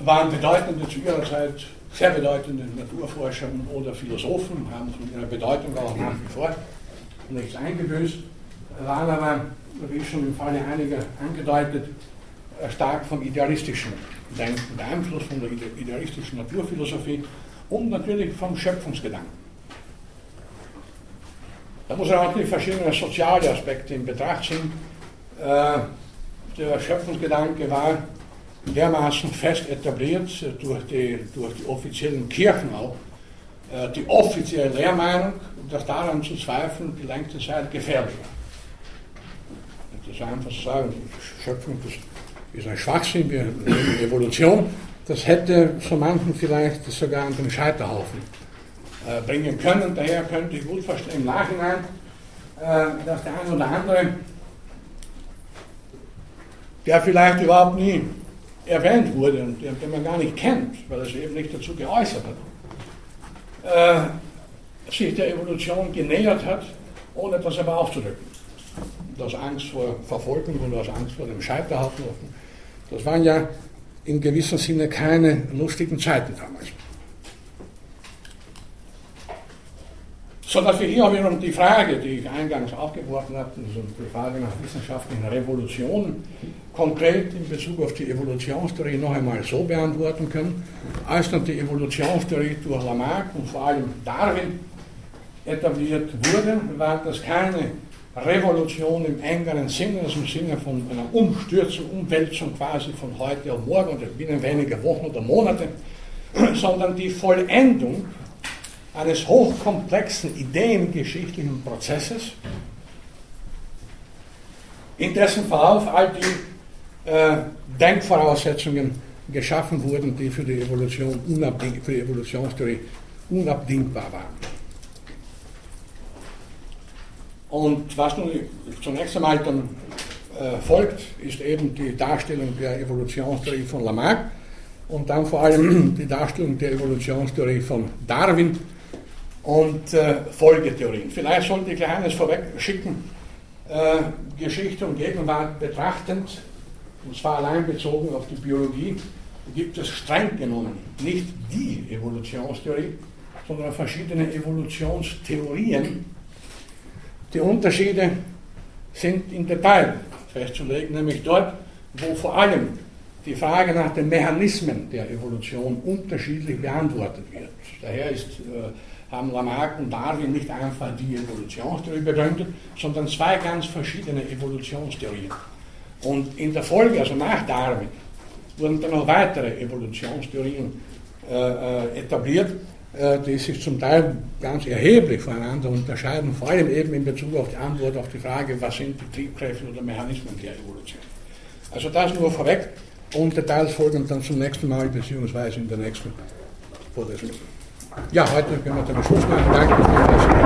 waren bedeutende zu ihrer Zeit sehr bedeutende Naturforscher oder Philosophen, haben von ihrer Bedeutung auch nach wie vor nichts eingebüßt, waren aber, wie schon im Falle einiger angedeutet, stark vom idealistischen Denken beeinflusst, von der idealistischen Naturphilosophie und natürlich vom Schöpfungsgedanken. Da muss man auch die verschiedenen soziale Aspekte in Betracht ziehen. Äh, der Schöpfungsgedanke war dermaßen fest etabliert durch die, durch die offiziellen Kirchen auch, äh, die offizielle Lehrmeinung, dass daran zu zweifeln die längste Zeit gefährlich war. Das ist einfach zu sagen, Schöpfung das ist ein Schwachsinn, wir leben Evolution. Das hätte so manchen vielleicht sogar an den Scheiterhaufen äh, bringen können. Daher könnte ich gut verstehen im Nachhinein, äh, dass der eine oder andere, der vielleicht überhaupt nie erwähnt wurde und den, man gar nicht kennt, weil er sich eben nicht dazu geäußert hat, äh, sich der Evolution genähert hat, ohne das aber aufzudrücken. Aus Angst vor Verfolgung und aus Angst vor dem Scheiterhaufen. Das waren ja in gewissem Sinne keine lustigen Zeiten damals. So dass wir hier auch wieder die Frage, die ich eingangs aufgeworfen habe, also die Frage nach wissenschaftlichen Revolutionen, konkret in Bezug auf die Evolutionstheorie noch einmal so beantworten können, als dann die Evolutionstheorie durch Lamarck und vor allem Darwin etabliert wurde, war das keine Revolution im engeren Sinne, also im Sinne von einer Umstürzung, Umwälzung quasi von heute auf morgen oder binnen weniger Wochen oder Monate, sondern die Vollendung eines hochkomplexen ideengeschichtlichen Prozesses, in dessen Verlauf all die äh, Denkvoraussetzungen geschaffen wurden, die für die, Evolution für die Evolutionstheorie unabdingbar waren. Und was nun zunächst einmal dann äh, folgt, ist eben die Darstellung der Evolutionstheorie von Lamarck und dann vor allem die Darstellung der Evolutionstheorie von Darwin und äh, Folgetheorien. Vielleicht sollte ich eines vorweg schicken, äh, Geschichte und Gegenwart betrachtend, und zwar allein bezogen auf die Biologie, gibt es streng genommen nicht die Evolutionstheorie, sondern verschiedene Evolutionstheorien. Die Unterschiede sind in Detail festzulegen, nämlich dort, wo vor allem die Frage nach den Mechanismen der Evolution unterschiedlich beantwortet wird. Daher ist äh, haben Lamarck und Darwin nicht einfach die Evolutionstheorie begründet, sondern zwei ganz verschiedene Evolutionstheorien. Und in der Folge, also nach Darwin, wurden dann noch weitere Evolutionstheorien äh, äh etabliert, äh, die sich zum Teil ganz erheblich voneinander unterscheiden, vor allem eben in Bezug auf die Antwort auf die Frage, was sind die Triebkräfte oder Mechanismen der Evolution. Also das nur vorweg und Details folgen dann zum nächsten Mal beziehungsweise in der nächsten Vorlesung. Ja, heute können wir den Schluss machen. Danke.